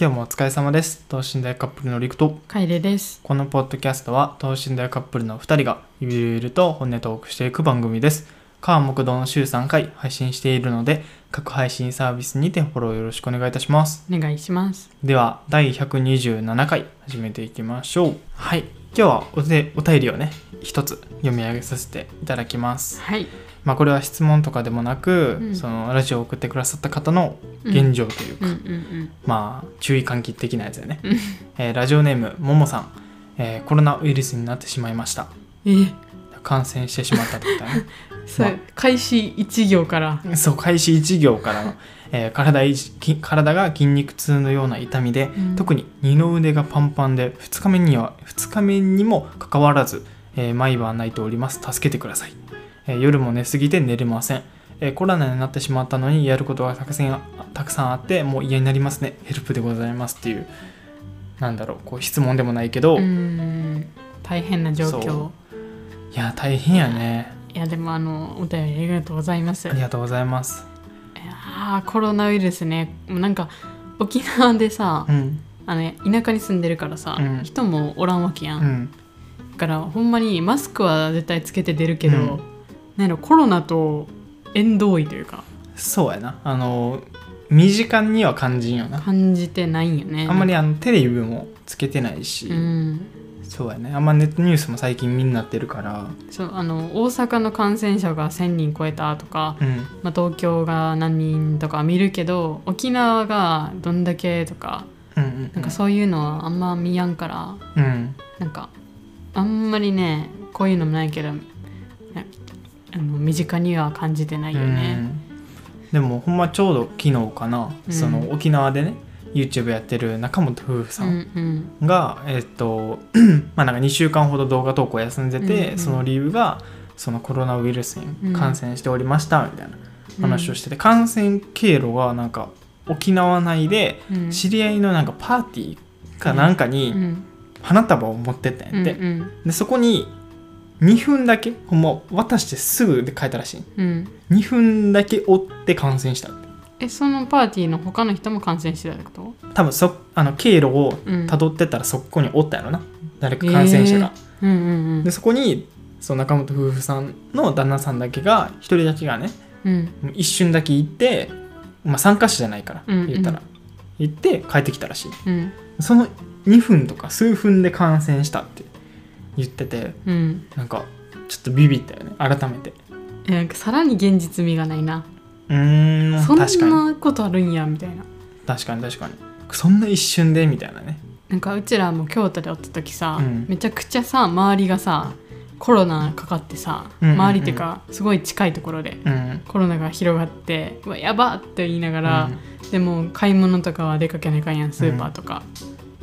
今日もお疲れ様です。等身大カップルのりくと。楓です。このポッドキャストは等身大カップルの2人がゆるゆると本音トークしていく番組です。川木道の週3回配信しているので各配信サービスにてフォローよろしくお願いいたします。お願いします。では第127回始めていきましょう。はい。今日はおでお便りをね一つ読み上げさせていただきます。はい。まあこれは質問とかでもなく、うん。そのラジオを送ってくださった方の現状というか、うんうんまあ注意喚起的なやつだよね。うん。えーラジオネームももさん、えーコロナウイルスになってしまいました。え、感染してしまったってことだね。そう、ま開始一行から。そう開始1行からの、えー体いじき体が筋肉痛のような痛みで、うん。特に二の腕がパンパンで2日目には2日目にもかかわらず、えー毎晩泣いております。助けてください、えー夜も寝すぎて寝れません、えーコロナになってしまったのにやることがたくさんたくさんあってもう嫌になりますねヘルプでございますっていうなんだろうこう質問でもないけど。大変な状況そ。や大変やねいや、でも、あの、お便りありがとうございます。ありがとうございますああ、コロナウイルスね。もうなんか、沖縄でさう、んあの、田舎に住んでるからさ、うん人もおらんわけや。うんんだから、ほんまにマスクは絶対つけて出るけど、うんなんコロナと縁遠いというか、そうやな。あの身近には感じんよな。感じてないんよね。あんまりあのテレビもつけてないし、うん。そうやね。あんまネットニュースも最近見になってるから。そうあの大阪の感染者が1,000人超えたとか、うん。まあ、東京が何人とか見るけど沖縄がどんだけとかうんうんなんかそういうのはあんま見やんからうん。なんかあんまりねこういうのもないけどなあの身近には感じてないよね。うん。でもほんまちょうど昨日かな、うん。その沖縄でね YouTube やってる中本夫婦さうんんうん。が、えっと まあなんか2週間ほど動画投稿休んでて、うんうん。その理由がそのコロナウイルスに感染しておりましたみたいな話をしてて、感染経路がなんか沖縄内でうん。知り合いのなんかパーティーかなんかにうん。花束を持ってったんやって、でそこに2分だけほんま渡してすぐで帰ったらしい。うん。2分だけ追って感染した。えそのパーティーの他の人も感染してたってこと？多分そあの経路をうん。たどってったらそこにおったやろな。誰か感染者が、うんうんうん。でそこにその中本夫婦さんの旦那さんだけが1人だけがねうん。一瞬だけ行って、まあ、参加者じゃないからうんうん。言ったら、行って帰ってきたらしい。うん。その2分とか数分で感染したって言っててうん。なんかちょっとビビったよね改めて。えなんかさらに現実味がないな。うーんそんなことあるんやみたいな。確かに確かに。そんな一瞬でみたいなね。なんかうちらも京都でおった時さ、うん。めちゃくちゃさ周りがさコロナかかってさ、うんうんうん。周りっていうかすごい近いところでうん。コロナが広がってうわやばって言いながら、でも買い物とかは出かけないかんやんスーパーとか、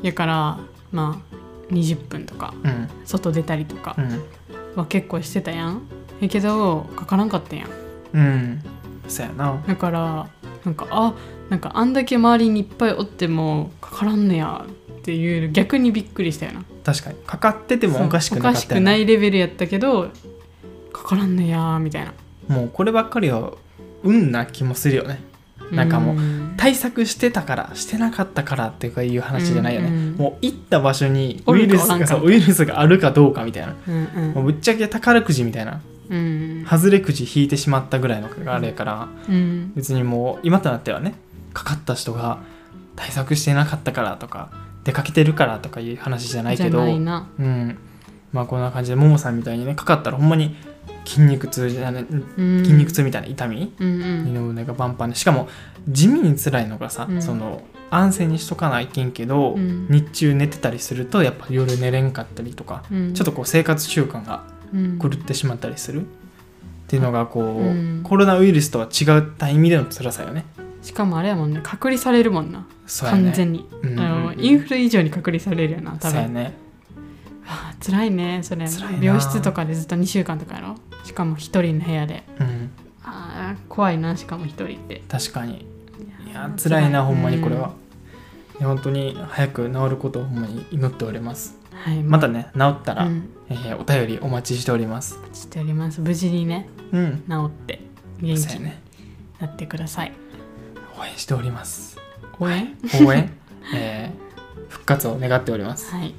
やからまあ20分とかうんうん。外出たりとかうん。は結構してたやん。やけどかからんかったやん。うん。そうやな。だからなんかあなんかあんだけ周りにいっぱいおってもかからんねやっていう逆にびっくりしたよな。確かに。かかっててもおかしくなかおかしくないレベルやったけどかからんねやみたいな。もうこればっかりは運な気もするよねなんかもううん。対策してたからしてなかったからっていうかいう話じゃないよね、うんうんもう行った場所におウイルスがウイルスがあるかどうかみたいな。うんうん。もうぶっちゃけ宝くじみたいな。うん外れくじ引いてしまったぐらいのがあれやからうん。別にもう今となってはねかかった人が対策してなかったからとか出かけてるからとかいう話じゃないじゃけどないな。うんまあこんな感じでももさんみたいにねかかったらほんまに筋肉痛じゃねうん。筋肉痛みたいな痛み、うんうん。二の腕がパンパンでしかも地味に辛いのがさ、うん。その安静にしとかないけんけど、うん。日中寝てたりするとやっぱ夜寝れんかったりとか、うん。ちょっとこう生活習慣がうん。狂ってしまったりする。っていうのがこう、うん。コロナウイルスとは違った意味での辛さよね。しかもあれやもんね隔離されるもんな。ね。完全に、うんうんうん。あのインフル以上に隔離されるよな多分。そうやね。はあ辛いねそれ。病室とかでずっと2週間とかやろ？しかも一人の部屋で。うん、あー怖いなしかも一人って。確かに。いや辛いなほんまにこれは。いや本当に早く治ることをほんまに祈っております。はいまたね治ったら、うん。えーお便りお待ちしております。しております。無事にねうん。治って元気に。なってください。応援しております。応援？応援？えー復活を願っております。はい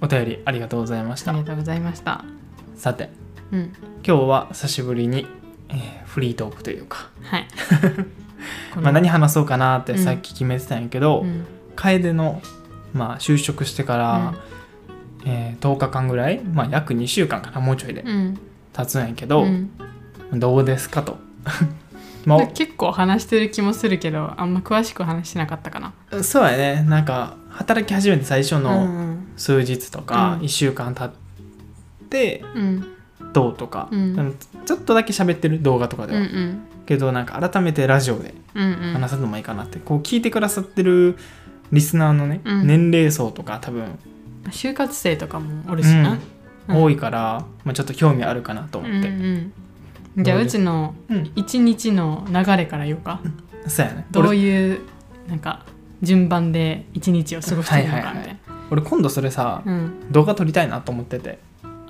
お便りありがとうございました。ありがとうございました。さてうん。今日は久しぶりに、えーフリートークというか、はい。まあ、何話そうかなってさっき決めてたんやけど、うん。楓の、まあ、就職してから、えー10日間ぐらい、まあ、約2週間かなもうちょいでうん。経つんやけど、うん。どうですかと。まで結構話してる気もするけどあんま詳しく話してなかったかな。あそうやね。なんか働き始めて最初うのん数日とかうん。1週間経ってうん。どうとか、ちょっとだけ喋ってる動画とかでは、けどなんか改めてラジオで話すのもいいかなって、こう聞いてくださってるリスナーのね、うん。年齢層とか多分就活生とかもおるしな、うん。多いから、まあ、ちょっと興味あるかなとうん思って、うんじゃあどうちのうん。一日の流れから言おうか。そうやね。どう俺いうなんか順番で一日を過ごしてるのかみたいな俺今度それさ、うん。動画撮りたいなと思ってて。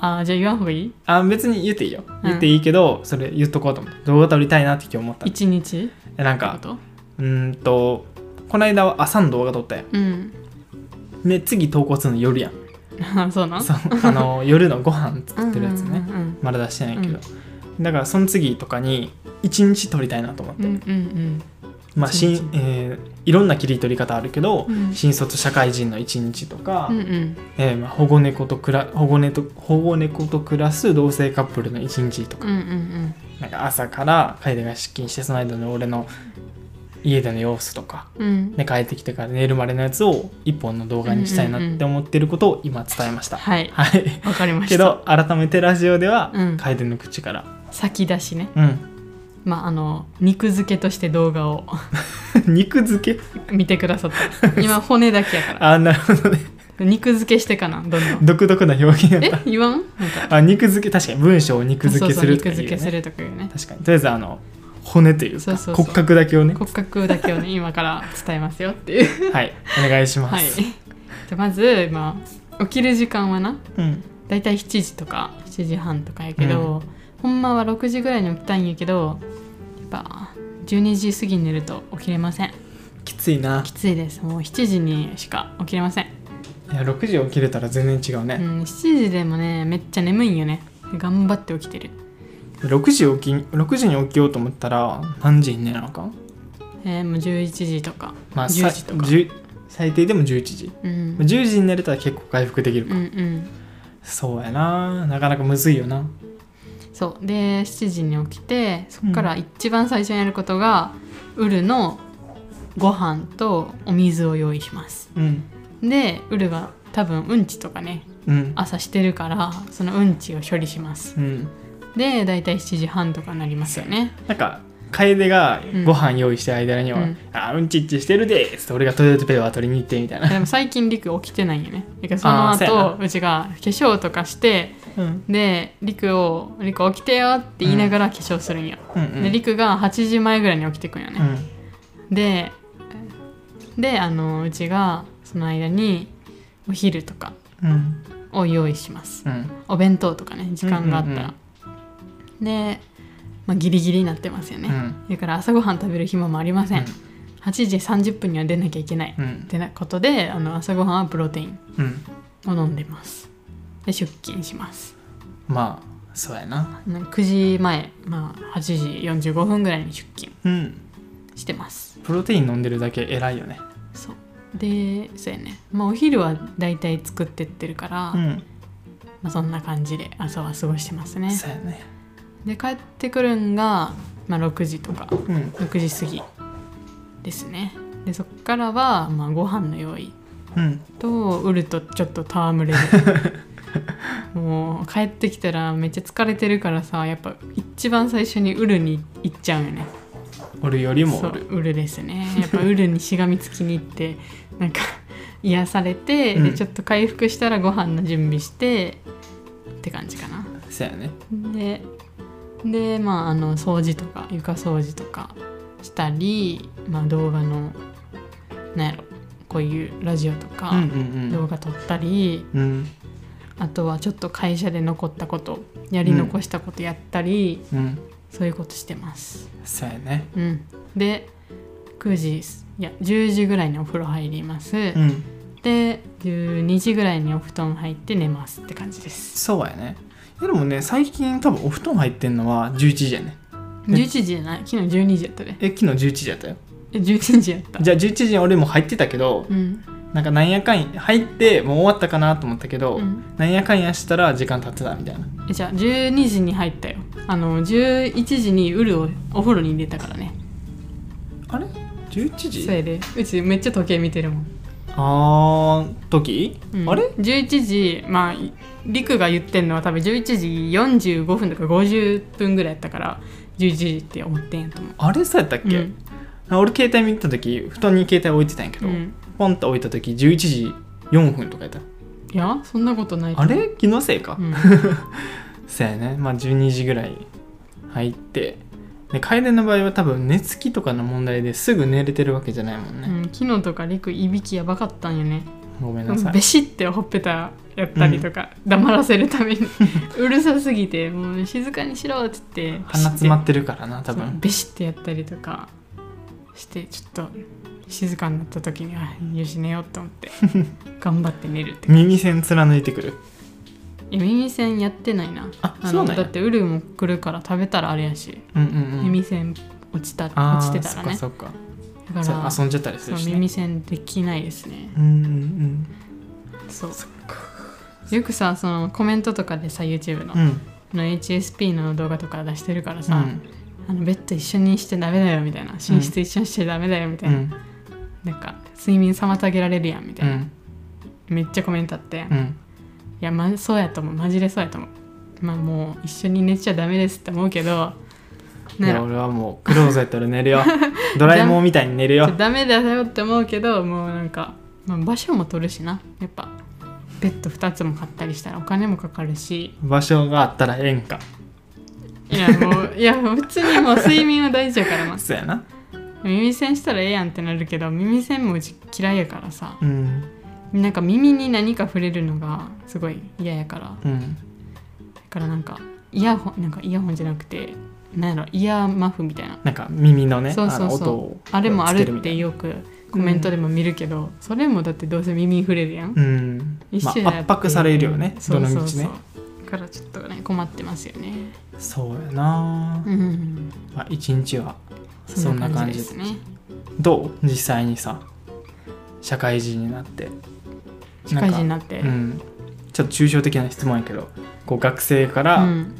あーじゃあ言わんほうがいい？あ別に言っていいよ。うん。言っていいけど、それ言っとこうと思って。動画撮りたいなって今日思った一日？えなんかうーんとこの間は朝の動画撮ったようん。で次投稿するの夜やん。あそうな？んそう。あの 夜のご飯作ってるやつね、うんうんまだ出してないけど、だからその次とかに一日撮りたいなと思って、うんうんうんまあしんえーいろんな切り取り方あるけど、うん。新卒社会人の一日とか、うんうん。えーまあ、保護猫とくら保護猫と保護猫と暮らす同性カップルの一日とか,、うんうんなんか朝から楓が出勤してその間の俺の家での様子とか、うん。うんね、帰ってきてから寝るまでのやつを一本の動画にしたいなって思ってることを今伝えました、はい。はい。わかりました。けど改めてラジオではうん。楓の口から。先出しね。うんまああの肉付けとして動画を。肉付け？見てくださった。今骨だけやから。あなるほどね。肉付けしてかなどんどん。独特な表現やった。え？言わん？なんか。あ肉付け確かに文章を肉付けするとかいう、ね、肉付けするとかいうね。確かに。とりあえずあの骨というか骨格だけをね。骨格だけをね今から伝えますよっていう。はいお願いしまはい。す、じゃあまず、まあ、起きる時間はな。うん。だいたい7時とか7時半とかやけど、ほんまは6時ぐらいに起きたいんやけどやっぱ12時過ぎに寝ると起きれません。きついな。きついです。もう7時にしか起きれません、いや6時起きれたら全然違うね、うん、7時でもねめっちゃ眠いんよね。頑張って起きてる。6時起き6時に起きようと思ったら何時に寝なのかえー、もう11時とか、まあ10時とか。さ10最低でも11時。うん、10時に寝れたら結構回復できるか、うんうん。そうやな。なかなかむずいよなそう。で7時に起きてそこから一番最初にやることが、ウルのご飯とお水を用意します。うん。でウルが多分うんちとかねうん。朝してるからそのうんちを処理します。うん。で大体7時半とかなりますよね。なんか楓がご飯用意してる間には「うん。あうんちっちしてるで」っつって俺がトイレットペーパー取りに行ってみたいな。でも最近リク起きてないんよね。だからその後うちが化粧とかしてうん。でリクを「リク起きてよ」って言いながら化粧するんよ、うんうん。でリクが8時前ぐらいに起きてくんよね、うん。でであのうちがその間にお昼とかうん。を用意します。うん。お弁当とかね時間があったら、で、まあ、ギリギリになってますよね、うん。だから朝ごはん食べる暇もありません、8時30分には出なきゃいけない、うん。ってなことであの朝ごはんはプロテインうん。を飲んでます。で出勤します。まあそうやな。な9時前、まあ、8時45分ぐらいに出勤うん。してます。プロテイン飲んでるだけ偉いよね。そう。でそうやね。まあお昼はだいたい作ってってるから、うん。まあ、そんな感じで朝は過ごしてますね。そうやねで帰ってくるんが、まあ、6時とか。うん。6時過ぎですね。でそっからは、まあ、ご飯の用意うん。とウルとちょっと戯れる。もう帰ってきたらめっちゃ疲れてるからさやっぱ一番最初にウルに行っちゃうよね。俺よりもウルですね。やっぱウルにしがみつきに行って なんか癒されて、うん。でちょっと回復したらご飯の準備してって感じかな。そうやね。ででまああの掃除とか床掃除とかしたり、まあ、動画のなんやろこういうラジオとかうんうん動画撮ったり、うん。うんあとはちょっと会社で残ったことやり残したことやったり、うん。そういうことしてます。そうやね。うん、で9時いや10時ぐらいにお風呂入ります、うん。で12時ぐらいにお布団入って寝ますって感じです。そうやねでもね最近多分お布団入ってんのは11時やね。え11時じゃな。い昨日12時やったで。え昨日11時やったよ。え11時やった。じゃあ11時に俺も入ってたけどうん、なんかなんやかんや入ってもう終わったかなと思ったけど、うん。なんやかんやしたら時間経ってたみたいな。えじゃあ12時に入ったよ。あの11時にウルをお風呂に入れたからね。あれ？11時？それで。うちめっちゃ時計見てるもん、あー時、うん。あれ？11時まありくが言ってんのは多分11時45分とか50分ぐらいやったから11時って思ってんやと思う。あれそうやったっけ、うん。あ俺携帯見た時布団に携帯置いてたんやけど、うん。ポンと置いた時11時4分とかやった。いやそんなことないとあれ？気のせいか、うん。そうやね。まあ12時ぐらい入ってで楓の場合は多分寝つきとかの問題ですぐ寝れてるわけじゃないもんね、うん、昨日とかりくいびきやばかったんよね。ごめんなさい。ベシってほっぺたやったりとか、黙らせるために。うるさすぎてもう静かにしろって言って鼻詰まっってるからな多分。ベシってやったりとかしてちょっと静かになった時にはよし寝ようと思って 頑張って寝るって耳栓貫いてくる耳栓やってないな。ああそうなんだってウルも来るから食べたらあれやし、うんうんうん。耳栓落ちたあ落ちーてたらね。そっかだからそっかそう遊んじゃったりすそうるし、ね、耳栓できないですね。うんうんそう。よくさそのコメントとかでさ YouTube の,、うん。うんの HSP の動画とか出してるからさ、うん。あのベッド一緒にしてダメだよみたいな寝室一緒にしてダメだよみたいな、うん。なんか睡眠妨げられるやんみたいな、うん。めっちゃコメントあって、いうんや、ま、そうやと思う。マジでそうやと思う。まあもう一緒に寝ちゃダメですって思うけどいや俺はもうクローゼットで寝るよ。ドラえもんみたいに寝るよ。ダメだよって思うけどもうなんか、まあ、場所も取るしな。やっぱベッド2つも買ったりしたらお金もかかるし。場所があったらええんか。いやもういや普通にもう睡眠は大事やからな。そうやな。耳栓したらええやんってなるけど耳栓もうち嫌いやからさ。うんなんか耳に何か触れるのがすごい嫌やから。うん。だからなんかイヤホンなんかイヤホンじゃなくてなんやろイヤーマフみたいな。なんか耳のねそうそうそう。あの音をあれもあるってよくコメントでも見るけど、それもだってどうせ耳に触れるやん、うん。まあ、一緒やって圧迫されるよねそうそうそう。どの道ね。だからちょっとね困ってますよね。そうやな、うん。まあ、一日はそんな感じですね。どう？実際にさ社会人になって社会人になって。うん、ちょっと抽象的な質問やけどこう学生からうん。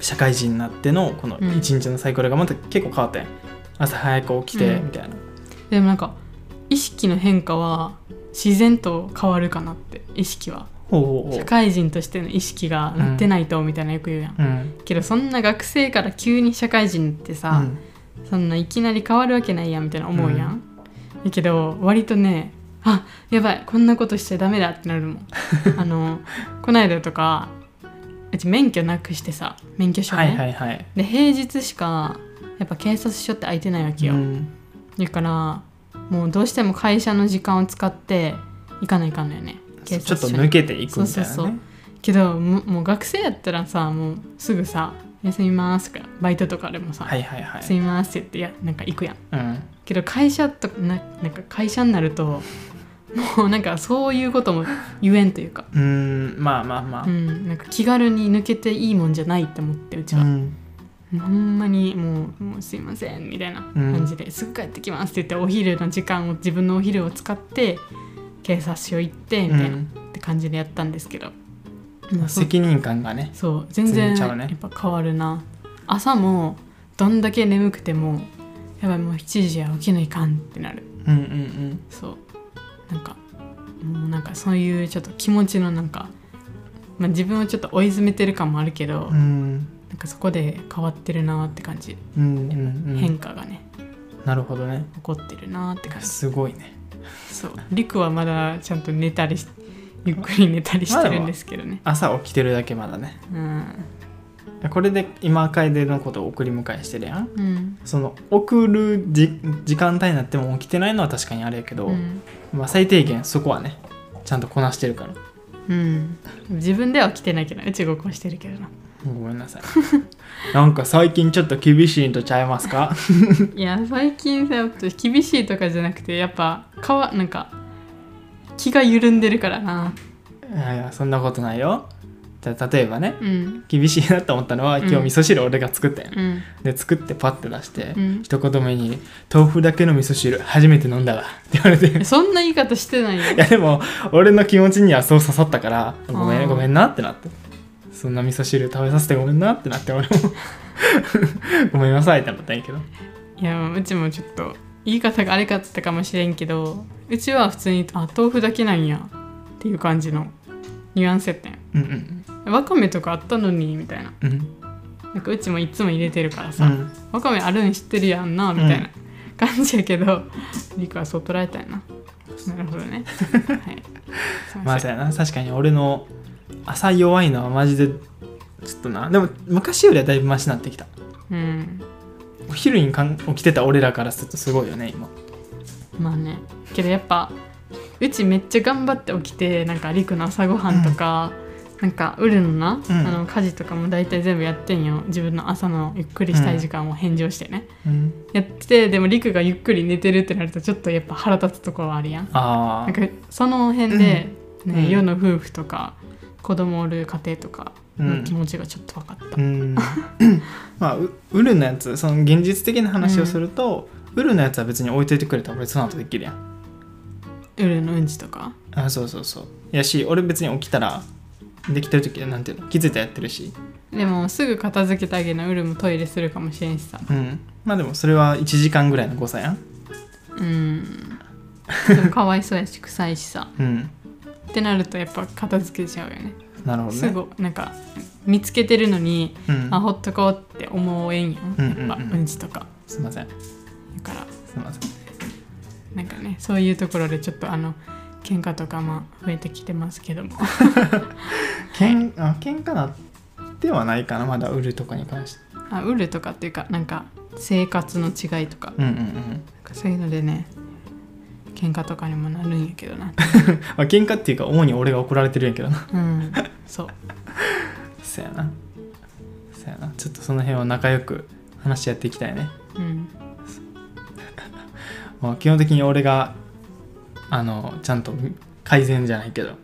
社会人になってのこのうん。一日のサイクルがまた結構変わったやん。朝早く起きてうん。みたいな、でもなんか意識の変化は自然と変わるかなって意識は。社会人としての意識がなってないとみたいなよく言うやん、ううん。けどそんな学生から急に社会人ってさ、そんないきなり変わるわけないやんみたいな思うやん、だけど割とねあやばいこんなことしちゃダメだってなるもん。あのこの間とかうち免許なくしてさ免許証ね、はいはいはい。で平日しかやっぱ警察署って空いてないわけよ、うん。だからもうどうしても会社の時間を使って行かないかんのよね。警ちょ察署に。っと抜けていくみたいなね。そうそうそう。けどももう学生やったらさもうすぐさ「休みます」とかバイトとかでもさ「はいはいはいすみます」って言っていやなんか行くやん。うん。けど会社とかななんか会社になるともうなんかそういうことも言えんというか、うんまあまあまあ。うん、なんか気軽に抜けていいもんじゃないって思ってうちは、うん。ほんまにもうもうすいませんみたいな感じで、すぐ帰ってきますって言ってお昼の時間を自分のお昼を使って警察署行ってみたいな、うん。って感じでやったんですけど、もうそ責任感がねそう。全然やっぱ変わるな。朝もどんだけ眠くてもやばいもう7時は起きないかんってなる。うんうん。そうなんかもうなんかそういうちょっと気持ちのなんか、まあ、自分をちょっと追い詰めてる感もあるけど、うん。うんなんかそこで変わってるなって感じ、うんうんうん。変化がねなるほどね。起こってるなって感じ。すごいね。そう。りくはまだちゃんと寝たりしゆっくり寝たりしてるんですけどね。朝起きてるだけまだね。うんこれで今楓のことを送り迎えしてるやん。うん。その送るじ時間帯になっても起きてないのは確かにあれやけど、うん。まあ、最低限そこはねちゃんとこなしてるから。うん、自分では起きてないけどうちごっこしてるけどな。ごめんなさい。なんか最近ちょっと厳しいんとちゃいますか？いや最近さ厳しいとかじゃなくてやっぱかわなんか気が緩んでるからな。いやいやそんなことないよ例えばねうん。厳しいなと思ったのは今日うん味噌汁俺が作ったよ、うん。で作ってパッて出して、うん。一言目に「豆腐だけの味噌汁初めて飲んだわ」って言われて。えそんな言い方してないよ。いやでも俺の気持ちにはそう刺さったからごめんごめんなってなって。そんな味噌汁食べさせてごめんなってなって俺も。ごめんなさいってなったんやけど。いやうちもちょっと言い方があれかったかもしれんけどうちは普通にあ豆腐だけなんや。っていう感じのニュアンスやったんや。うんうんわかめとかあったのにみたいな。うん。なんかうちもいつも入れてるからさ、うんわかめあるん知ってるやんなみたいな感じやけど、リクはそう捉えたんやな。なるほどね。はい。まあそうやな。確かに俺の朝弱いのはマジでちょっとな。でも昔よりはだいぶマシになってきた。うん。お昼にかん起きてた俺らからするとすごいよね今。まあね。けどやっぱうちめっちゃ頑張って起きてなんかりくの朝ごはんとか、なんかウルのな、うん。あの家事とかも大体全部やってんよ。自分の朝のゆっくりしたい時間を返上してね、うん。やっててでもりくがゆっくり寝てるってなるとちょっとやっぱ腹立つところはあるやん。あなんかその辺で、ねうん。世の夫婦とか子供おる家庭とかの気持ちがちょっと分かった、うん。まあうウルのやつその現実的な話をすると、ウルのやつは別に置いといてくれたら俺その後できるやんウルのうん。ちとかあそうそうそうやし俺別に起きたらできてる時はなんていうの気づいたらやってるし。でもすぐ片付けてあげなウルもトイレするかもしれんしさ。うん。まあでもそれは1時間ぐらいの誤差やん。うん。でもかわいそうやし臭いしさ。うん。ってなるとやっぱ片付けちゃうよね。なるほどね。すぐなんか見つけてるのに、うん。あほっとこうって思えんやんうんうんうん。やっぱうんちとか。すいません。だから。すいません。なんかねそういうところでちょっとあの喧嘩とかまあ増えてきてますけども。けんあ喧嘩なってはないかなまだウルとかに関して。あウルとかっていうかなんか生活の違いとか。うんうんうん。そういうのでね喧嘩とかにもなるんやけどな。まあ喧嘩っていうか主に俺が怒られてるんやけどな。うん そう。そやな。そやな。ちょっとその辺は仲良く話し合っていきたいね。うん。まあ基本的に俺があのちゃんと改善じゃないけど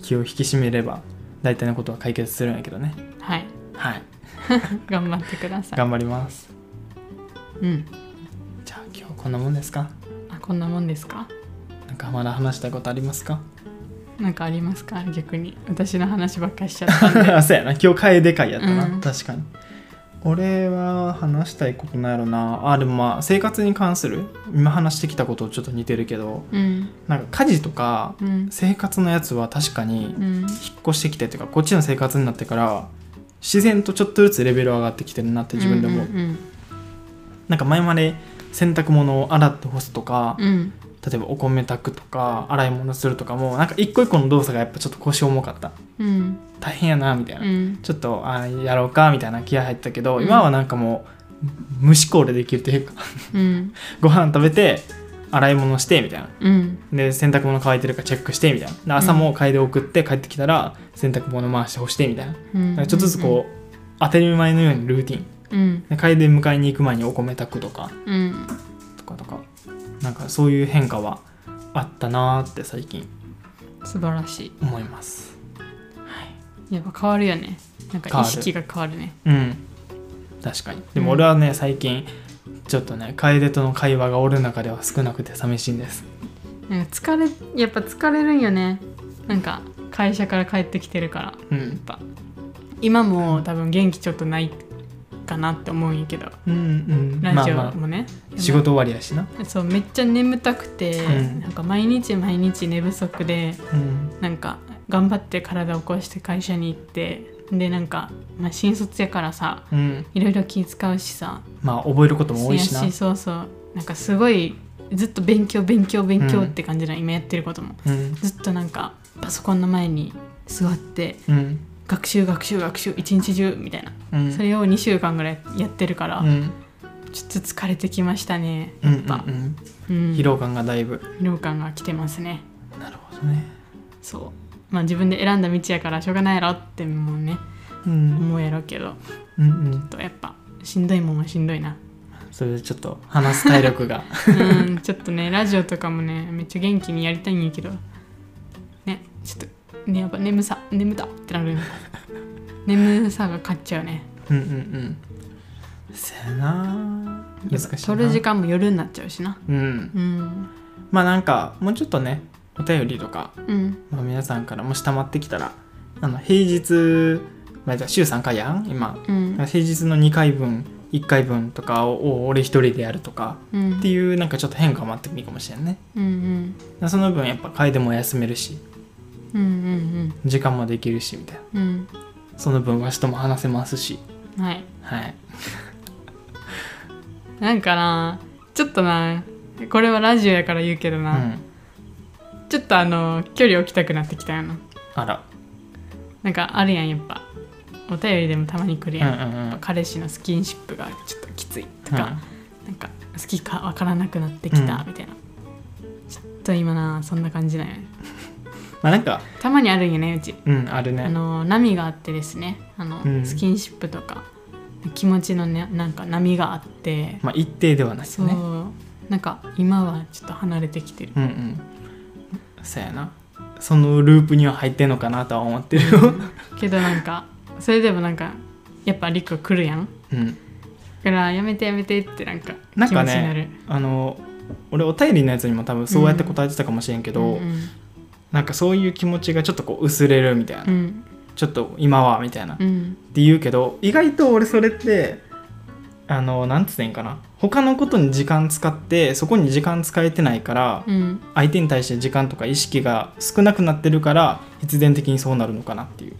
気を引き締めれば大体のことは解決するんやけどね。はい。はい。頑張ってください。頑張ります。うん。じゃあ今日こんなもんですか？あこんなもんですか？なんかまだ話したいことありますか？なんかありますか？逆に。私の話ばっかりしちゃったんで。あ そうやな。今日楓会やったな、うん。確かに俺は話したいことなんやろな。あでもまあ生活に関する今話してきたこととちょっと似てるけどうん。なんか家事とかうん。生活のやつは確かにうん。引っ越してきてっていうかこっちの生活になってから自然とちょっとずつレベル上がってきてるなって自分で思う、うんなんか前まで洗濯物を洗って干すとか、うんうん例えばお米炊くとか洗い物するとかもなんか一個一個の動作がやっぱちょっと腰重かった。うん。大変やなみたいな、うん。ちょっとあやろうかみたいな気合入ったけど、うん。今はなんかもう無思考でできるというかうん。ご飯食べて洗い物してみたいな。うん。で洗濯物乾いてるかチェックしてみたいな。で朝も嗅いで送って帰ってきたら洗濯物回して干してみたいな。ちょっとずつこう、当たり前のようにルーティン。うん。で楓迎えに行く前にお米炊くとか。うん。とかとかなんかそういう変化はあったなーって最近素晴らしい。思います。やっぱ変わるよね。なんか意識が変わるね。うん。確かに。でも俺はね、最近ちょっとね楓との会話が俺の中では少なくて寂しいんです。なんか疲れやっぱ疲れるんよね。なんか会社から帰ってきてるから。うやっんぱ。今も多分元気ちょっとないかなって思うんやけど。うんうん。ラジオまあまもね、あ。仕事終わりやしな。そうめっちゃ眠たくて、うん。なんか毎日毎日寝不足でうん。なんか頑張って体を壊して会社に行ってでなんか、まあ、新卒やからさうん。いろいろ気使うしさ。まあ覚えることも多いしな。やそうそう。なんかすごいずっと勉強勉強勉強って感じな、今やってることも。うん。ずっとなんかパソコンの前に座ってうん学習学習学習一日中みたいな。うん。それを2週間ぐらいやってるから、うん。ちょっと疲れてきましたねうんやっぱ、うん。うん疲労感がだいぶ。疲労感が来てますね。なるほどね。そう。まあ自分で選んだ道やからしょうがないやろってもうねうん。思うやろうけど、うんうん。ちょっとやっぱしんどいもんはしんどいな。それでちょっと話す体力が。うん。ちょっとねラジオとかもねめっちゃ元気にやりたいんやけど。ねちょっとねやっぱ眠さ眠たってなる眠さが勝っちゃうね。うんうんうん。せやな。難しいな。取る時間も夜になっちゃうしな。うん。うん。まあなんかもうちょっとねお便りとか、うん。まあ、皆さんからもし溜まってきたらあの平日、まあ、じゃあ週3回やん？今。うん。平日の2回分1回分とかを俺一人でやるとかうん。っていうなんかちょっと変化もあってもいいかもしれんね。うんうん。その分やっぱ楓も休めるし時間もできるしみたいな。うんその分わしとも話せますし。うん。はい。はい。なんかなちょっとなこれはラジオやから言うけどな、うん。ちょっとあの距離置きたくなってきたよな。あら。なんかあるやんやっぱ。お便りでもたまに来るうん。やん、うんうん。彼氏のスキンシップがちょっときついとか、うなんか好きかわからなくなってきたうん。みたいな、ちょっと今なそんな感じなんよねまあなんかたまにあるんよねうち。うんあるね。あの波があってですね。あの、うん。スキンシップとか気持ちのねなんか波があって、まあ一定ではないそう、よねなんか今はちょっと離れてきてる。うんうん。そうやな。そのループには入ってんのかなとは思ってるよ。けどなんかそれでもなんかやっぱリク来るやん。うん。だからやめてやめてってなんかなんか気持ちになる。ねあの俺お便りのやつにも多分そうやって答えてたかもしれんけど、うんなんかそういう気持ちがちょっとこう薄れるみたいな、うん。ちょっと今はみたいな、っうん。て言うけど意外と俺それってあのなんつってんかな。他のことに時間使ってそこに時間使えてないから、うん。相手に対して時間とか意識が少なくなってるから必然的にそうなるのかなっていう、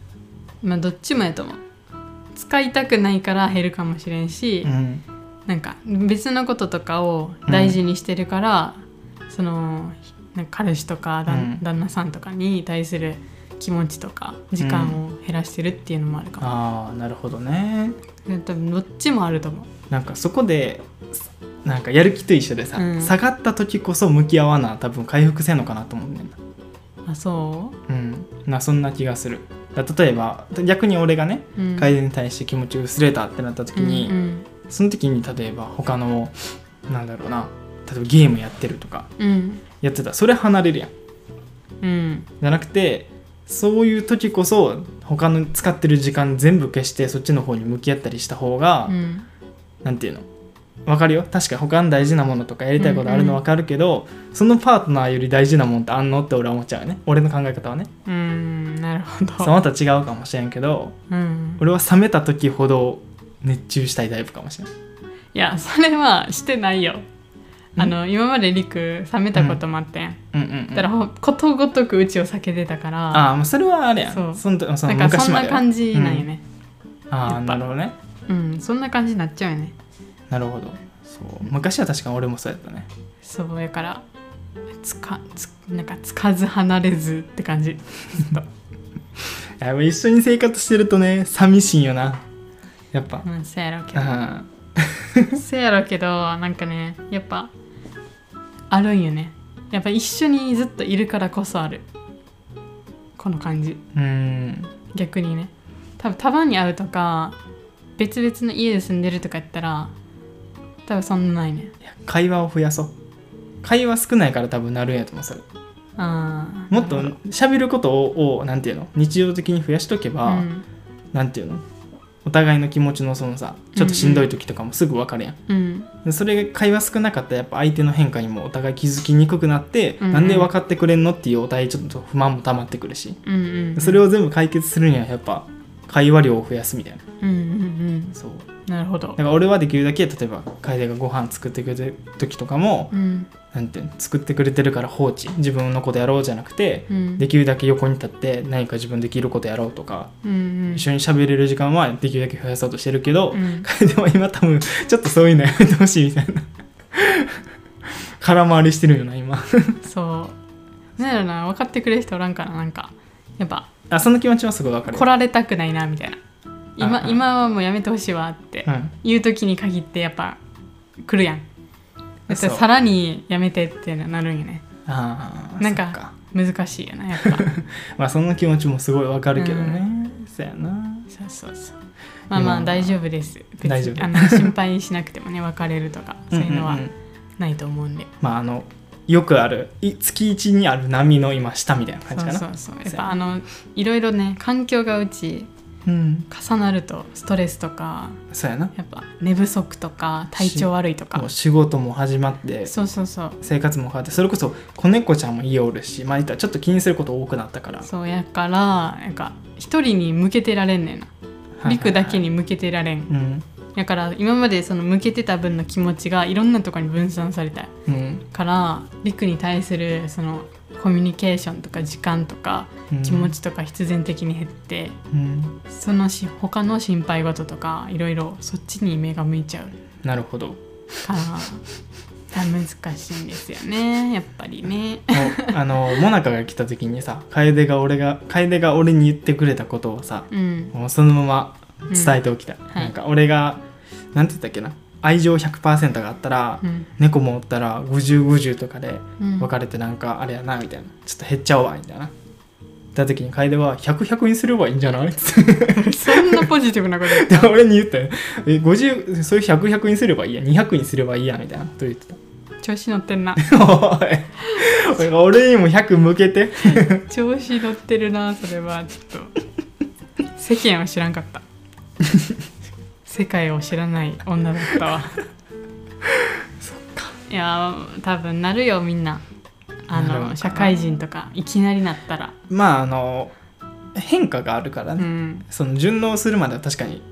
まあどっちもやと思う。使いたくないから減るかもしれんし、うん。なんか別のこととかを大事にしてるから、その彼氏とか旦,、那さんとかに対する気持ちとか時間を減らしてるっていうのもあるかも、ああなるほどね。多分どっちもあると思う。なんかそこでなんかやる気と一緒でさ、うん。下がった時こそ向き合わな多分回復せんのかなと思うねんな。あそう？ん。なそんな気がする。だ例えば逆に俺がねう、うん、楓に対して気持ち薄れたってなった時に、うん。その時に例えば他のなんだろうな例えばゲームやってるとかうんやってた。らそれ離れるやん。うん。じゃなくてそういう時こそ他の使ってる時間全部消してそっちの方に向き合ったりした方が、うん。なんていうの？わかるよ。確かに他の大事なものとかやりたいことあるのわかるけど、そのパートナーより大事なもんってあんのって俺は思っちゃうよね。俺の考え方はね。うん。なるほど。そうまた違うかもしれんけどうん、俺は冷めた時ほど熱中したいタイプかもしれない。いやそれはしてないよあの今までりく冷めたこともあってん、うんうん、うん、だからほことごとくうちを避けてたから。ああもうそれはあれやん。そう。そんかそんな感じなんよね。ああなるほどね。うん、そんな感じになっちゃうよね。なるほど。そう。昔は確かに俺もそうやったね。そうやからつかつなんかつかず離れずって感じ。や一緒に生活してるとね寂しいよな。やっぱ。うんせやろうけど。あせやろうけどなんかねやっぱあるんよね。やっぱ一緒にずっといるからこそある。この感じ。ーうん。逆にね。多分たまに会うとか別々の家で住んでるとかやったら多分そんなないね。いや会話を増やそう。会話少ないから多分なるんやと思うそれ。あー。もっとなるほ喋ることををなんていうの？日常的に増やしとけどば、うん。なんていうの？お互いの気持ちのそのさちょっとしんどい時とかもすぐ分かるやん、うん。でそれが会話少なかったらやっぱ相手の変化にもお互い気づきにくくなって、うんうん。なんで分かってくれんのっていうお互いちょっと不満も溜まってくるし、うんうん。それを全部解決するにはやっぱ会話量を増やすみたいな。うんうんうん。そうなるほど。だから俺はできるだけ例えば楓がご飯作ってくれてる時とかも、うん。なんていうの作ってくれてるから放置。自分のことやろうじゃなくて、うん。できるだけ横に立って何か自分できることやろうとか、うんうん。一緒に喋れる時間はできるだけ増やそうとしてるけど、うん。楓は今多分ちょっとそういうのやめてほしいみたいな。空回りしてるよな今。そう。なんやろな分かってくれる人おらんからなんか。やっぱ。あその気持ちはすごいわかる。来られたくないなみたいな今今はもうやめてほしいわってうん。言う時に限ってやっぱ来るやん。だっさらにやめてってなるんよね。ああなんか難しいよなやっぱ。まあその気持ちもすごいわかるけどね、そやな。そうそうそう。まあまあ今大丈夫です。大丈夫。あの心配しなくてもね 別れるとかそういうのはんんん。ないと思うんで、まああのよくあるい月一にある波の今下みたいな感じかな。そうそうそう。やっぱあのいろいろね環境がうちうん重なるとストレスとかそうやな。やっぱ寝不足とか体調悪いとか。仕事も始まってそうそうそう。生活も変わってそれこそ子猫ちゃんも家おるしまあちょっと気にすること多くなったから。そうやからなんか一人に向けてられんねんな。はい陸だけに向けてられん。うん。だから今までその向けてた分の気持ちがいろんなところに分散されたいうん。から陸に対するそのコミュニケーションとか時間とかうん。気持ちとか必然的に減って、うんそのし他の心配事とかいろいろそっちに目が向いちゃう。なるほど。から難しいんですよねやっぱりね。あのモナカが来た時にさ楓が俺が楓が俺に言ってくれたことをさうん。もうそのまま伝えておきたい、はい。なんか俺がなんて言ったっけな愛情100%があったら、うん。猫もおったら5050とかでうん。別れてなんかあれやなみたいな。ちょっと減っちゃうわみたいな。た時に楓は100100にすればいいんじゃない？っ てそんなポジティブなこと言っで俺に言ったよ。え50そういう100100にすればいいや。200にすればいいやみたいな。と言ってた。調子乗ってんな。俺にも100向けて。調子乗ってるなそれは。ちょっと。世間は知らんかった世界を知らない女だったわ。そっか。いやー多分なるよみんな。あの社会人とかいきなりなったら。まああの変化があるからね、うん。その順応するまでは確かに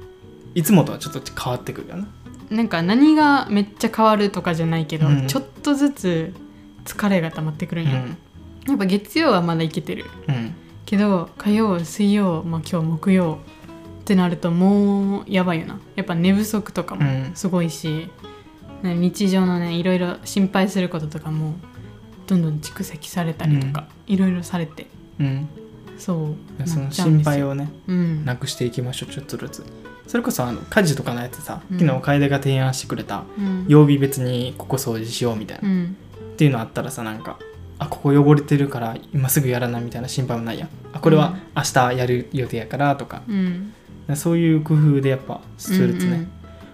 いつもとはちょっと変わってくるよななんか何がめっちゃ変わるとかじゃないけど、うん。ちょっとずつ疲れが溜まってくるんよ、うん。やっぱ月曜はまだいけてる。うん。けど火曜水曜、まあ、今日木曜ってなるともうやばいよな。やっぱ寝不足とかもうん。すごいし、ね日常のねいろいろ心配することとかもどんどん蓄積されたりとか、いろいろされて。うん。そうその心配をねうん。なくしていきましょうちょっとずつ。それこそあの家事とかのやつさ、うん。昨日楓が提案してくれたうん。曜日別にここ掃除しようみたいな、っうん。ていうのあったらさなんかあここ汚れてるから今すぐやらないみたいな心配もないやん。あこれは明日やる予定やからとか、うんそういう工夫でやっぱするとね、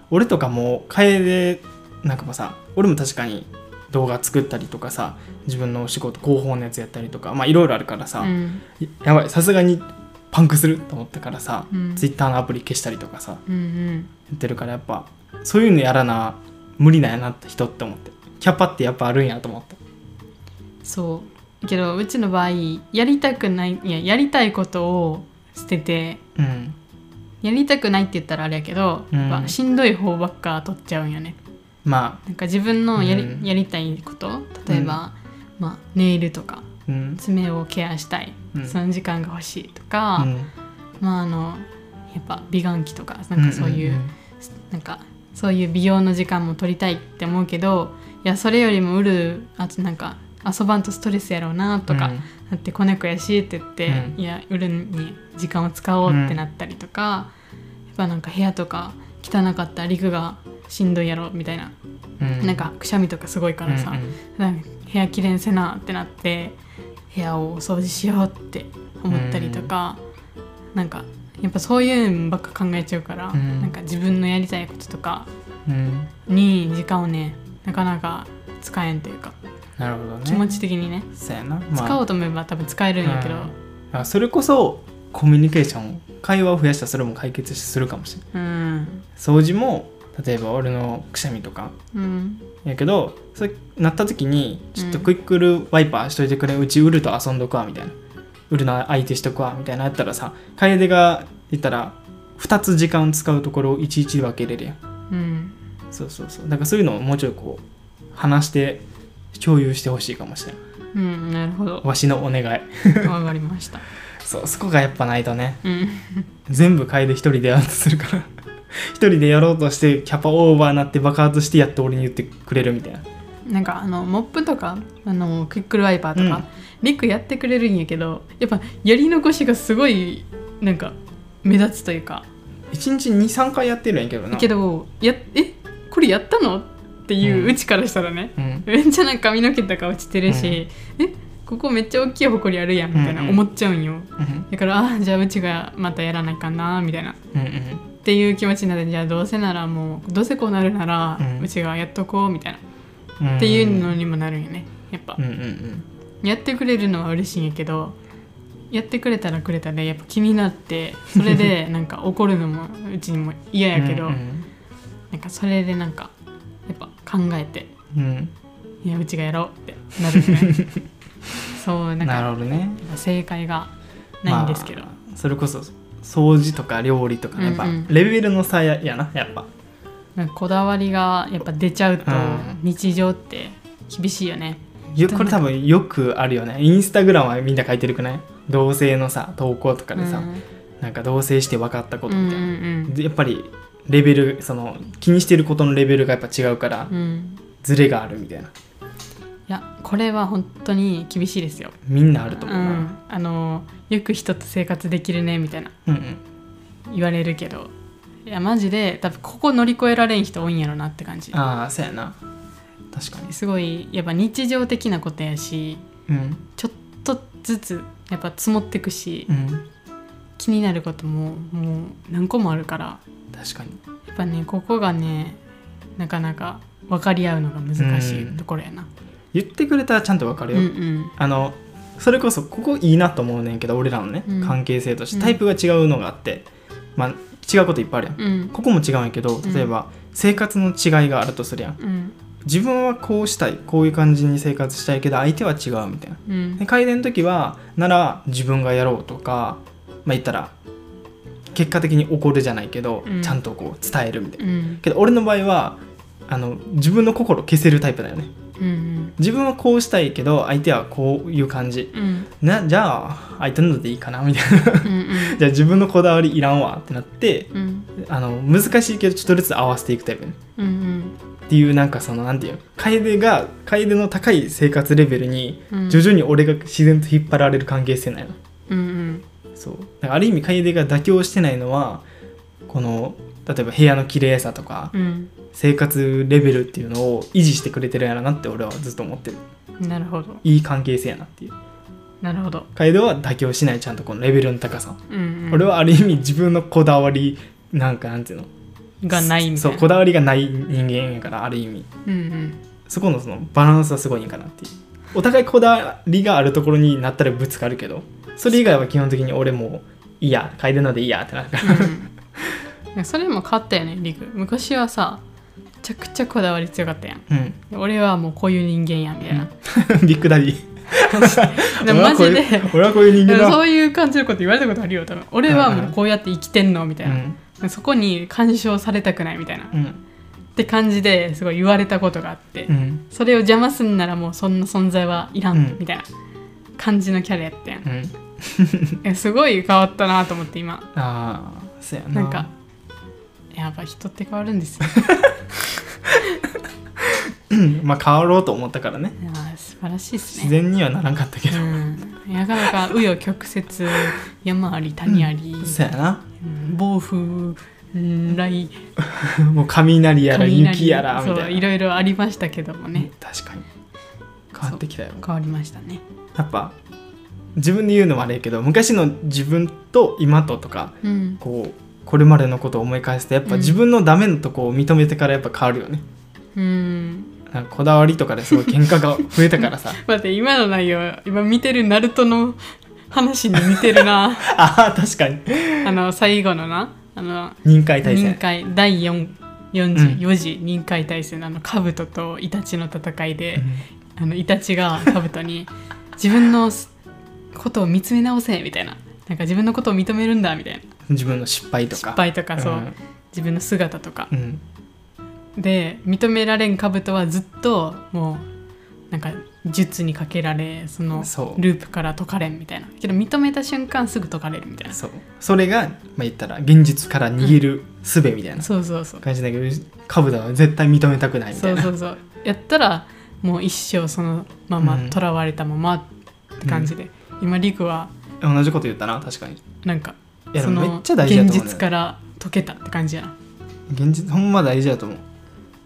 俺とかも楓なんかもさ俺も確かに動画作ったりとかさ自分のお仕事広報のやつやったりとかまあいろいろあるからさ、うん。やばいさすがにパンクすると思ったからさ、うん。ツイッターのアプリ消したりとかさうんうん。やってるからやっぱそういうのやらな無理なんやなって人って思って。キャパってやっぱあるんやと思ってそう。けどうちの場合やりたくないいややりたいことを捨ててうんやりたくないって言ったらあれやけど、うん。しんどい方ばっか取っちゃうんよね。まなんか自分のやり,、うん。やりたいこと例えば、まあ、ネイルとかあうん。爪をケアしたい、うん。その時間が欲しいとか、うん。まああのやっぱ美顔器とかなんかそういう,、んんなんかそういう美容の時間も取りたいって思うけどいやそれよりも売るあとなんか遊ばんとストレスやろうなとか、うん。だって子猫やしって言って、うん。いや売るに時間を使おうってなったりとか、やっぱなんか部屋とか汚かったら陸がしんどいやろみたいな、うん。なんかくしゃみとかすごいからさ、うんうん。なんか部屋きれいにせなってなって部屋をお掃除しようって思ったりとか、なんかやっぱそういうのばっか考えちゃうから、うん。なんか自分のやりたいこととかうん。に時間をねなかなか使えんというか、なるほどね。気持ち的にね。そうやな、使おうと思えば多分使えるんやけど、うん。あそれこそコミュニケーション会話を増やしたらそれも解決するかもしれない。うん掃除も例えば俺のくしゃみとか。うんやけどそれなった時にちょっとクイックルワイパーしといてくれ、うちウルと遊んどくわみたいな。ウルの相手しとくわみたいなやったらさ楓が言ったら2つ時間使うところをいちいち分けれるやん。うんそうそうそう。だからそういうのをもうちょいこう話して共有してほしいかもしれないうんなるほど。わしのお願い。わかりましたそうそこがやっぱないとね。うん。全部楓一人でやろうとするから。一人でやろうとしてキャパオーバーになって爆発してやって俺に言ってくれるみたいな。なんかあのモップとかあのクイックルワイパーとか、リクやってくれるんやけどやっぱやり残しがすごいなんか目立つというか。1日23回やってるんやけどな。けどやえこれやったの？っていううん。うちからしたらね、うん。めっちゃなんか髪の毛とか落ちてるし、えここめっちゃ大きい誇りあるやんみたいな思っちゃうんよ、うんだからあじゃあうちがまたやらないかなみたいな。っていう気持ちになってじゃあどうせならもうどうせこうなるなら、ううんちがやっとこうみたいな。うんっていうのにもなるんよねやっぱ、やってくれるのは嬉しいんやけどやってくれたらくれたでやっぱ気になってそれで なんか怒るのもうちにも嫌やけど、うん。なんかそれでなんかやっぱ考えてうん。いやうちがやろうってなるよね そうなんなかるほどね。正解がないんですけど、まあそれこそ掃除とか料理とかやっぱうん。うんレベルの差ややなやっぱ。こだわりがやっぱ出ちゃうとうん。日常って厳しいよね。よこれ多分よくあるよね。インスタグラムはみんな書いてるくない？同性のさ投稿とかでさ、うん。なんか同棲して分かったことみたいな、うんうんでやっぱりレベルその気にしてることのレベルがやっぱ違うからうんうん。ズレがあるみたいないやこれは本当に厳しいですよ、みんなあるとう思うな、ん、あのよく人と生活できるねみたいな。うん、うん。言われるけど。いやマジで多分ここ乗り越えられん人多いんやろなって感じ。ああそうやな。確かに。すごいやっぱ日常的なことやしうん。ちょっとずつやっぱ積もってくし、うん。気になることももう何個もあるから。確かに。やっぱねここがねなかなか分かり合うのが難しいところやな。言ってくれたらちゃんと分かるうんよ、うん。あのそれこそここいいなと思うねんけど俺らのね、うん。関係性としてうん。タイプが違うのがあって、まあ違うこといっぱいあるやん、うん。ここも違うんやけど例えば、生活の違いがあるとするやん。うん。自分はこうしたいこういう感じに生活したいけど相手は違うみたいな。うん。で改善の時はなら自分がやろうとかまあ言ったら結果的に怒るじゃないけど、うん。ちゃんとこう伝えるみたいな。うん。けど俺の場合はあの自分の心を消せるタイプだよねうん自分はこうしたいけど相手はこういう感じ。うん。なじゃあ相手のでいいかなみたいな。うんうん。じゃあ自分のこだわりいらんわってなってうん。あの難しいけどちょっとずつ合わせていくタイプね。うんうん。っていうなんかそのなんていうの？楓が楓の高い生活レベルにうん。徐々に俺が自然と引っ張られる関係性なんやな。うんうん。そう。だからある意味楓が妥協してないのはこの例えば部屋の綺麗さとかうん生活レベルっていうのを維持してくれてるんやろなって俺はずっと思ってる。なるほど。いい関係性やなっていう。なるほど、楓は妥協しないちゃんとこのレベルの高さ、うんうん、俺はある意味自分のこだわりなんかなんていうの。がないみたそいうなこだわりがない人間やからある意味。うんうん。そこのそのバランスはすごいんかなっていう。お互いこだわりがあるところになったらぶつかるけどそれ以外は基本的に俺もいいや楓のでいいやってなるから。うん、それも変わったよねリク。昔はさめちゃくちゃこだわり強かったやん。うん。俺はもうこういう人間やみたいな、ビッグダディマジで。俺はこういう人間だ。そういう感じのこと言われたことあるよ多分俺はもうこうやって生きてんのみたいな、そこに干渉されたくないみたいな。っうん。うんて感じですごい言われたことがあって、うん。それを邪魔すんならもうそんな存在はいらん、うん。みたいな。感じのキャラやったやん。すごい変わったなと思って今。ああそうやな。なんかやっぱ人って変わるんですようんまあ変わろうと思ったからね。いやー素晴らしいです自ね然にはならんかったけど、うん、なかなか紆余曲折山あり谷あり、そうやな。うん暴風うん雷もう雷やら雷。雪やらみたいな。いろいろありましたけどもね。確かに。変わってきたよ。変わりましたね。やっぱ自分で言うのもあれやけど昔の自分と今ととかうん。こうこれまでのことを思い返すとやっぱうん。自分のダメなとこを認めてからやっぱ変わるよね、うん。こだわりとかですごい喧嘩が増えたからさ。待って今の内容今見てるナルトの話に似てるな。ああ確かに。あの最後のなあの任海大任戦界第4うん。44次任界大戦のあの兜とイタチの戦いで、あのイタチが兜に自分のことを見つめ直せみたいな。なんか自分のことを認めるんだみたいな自分の失敗とか。失敗とかそう、ん。自分の姿とか。うん。で認められん兜はずっともうなんか術にかけられそのループから解かれんみたいな。けど認めた瞬間すぐ解かれるみたいな。そう。それが、まあ、言ったら現実から逃げる術みたいなそうそうそう。感じだけどカブダは絶対認めたくないみたいうな。そそうそう。やったらもう一生そのままうん。囚われたままって感じで、今リクは同じこと言ったな確かに。なんかいやそめっちゃ大事だ現と思う、ね、実から解けたって感じや。な、現実ほんま大事だと思う。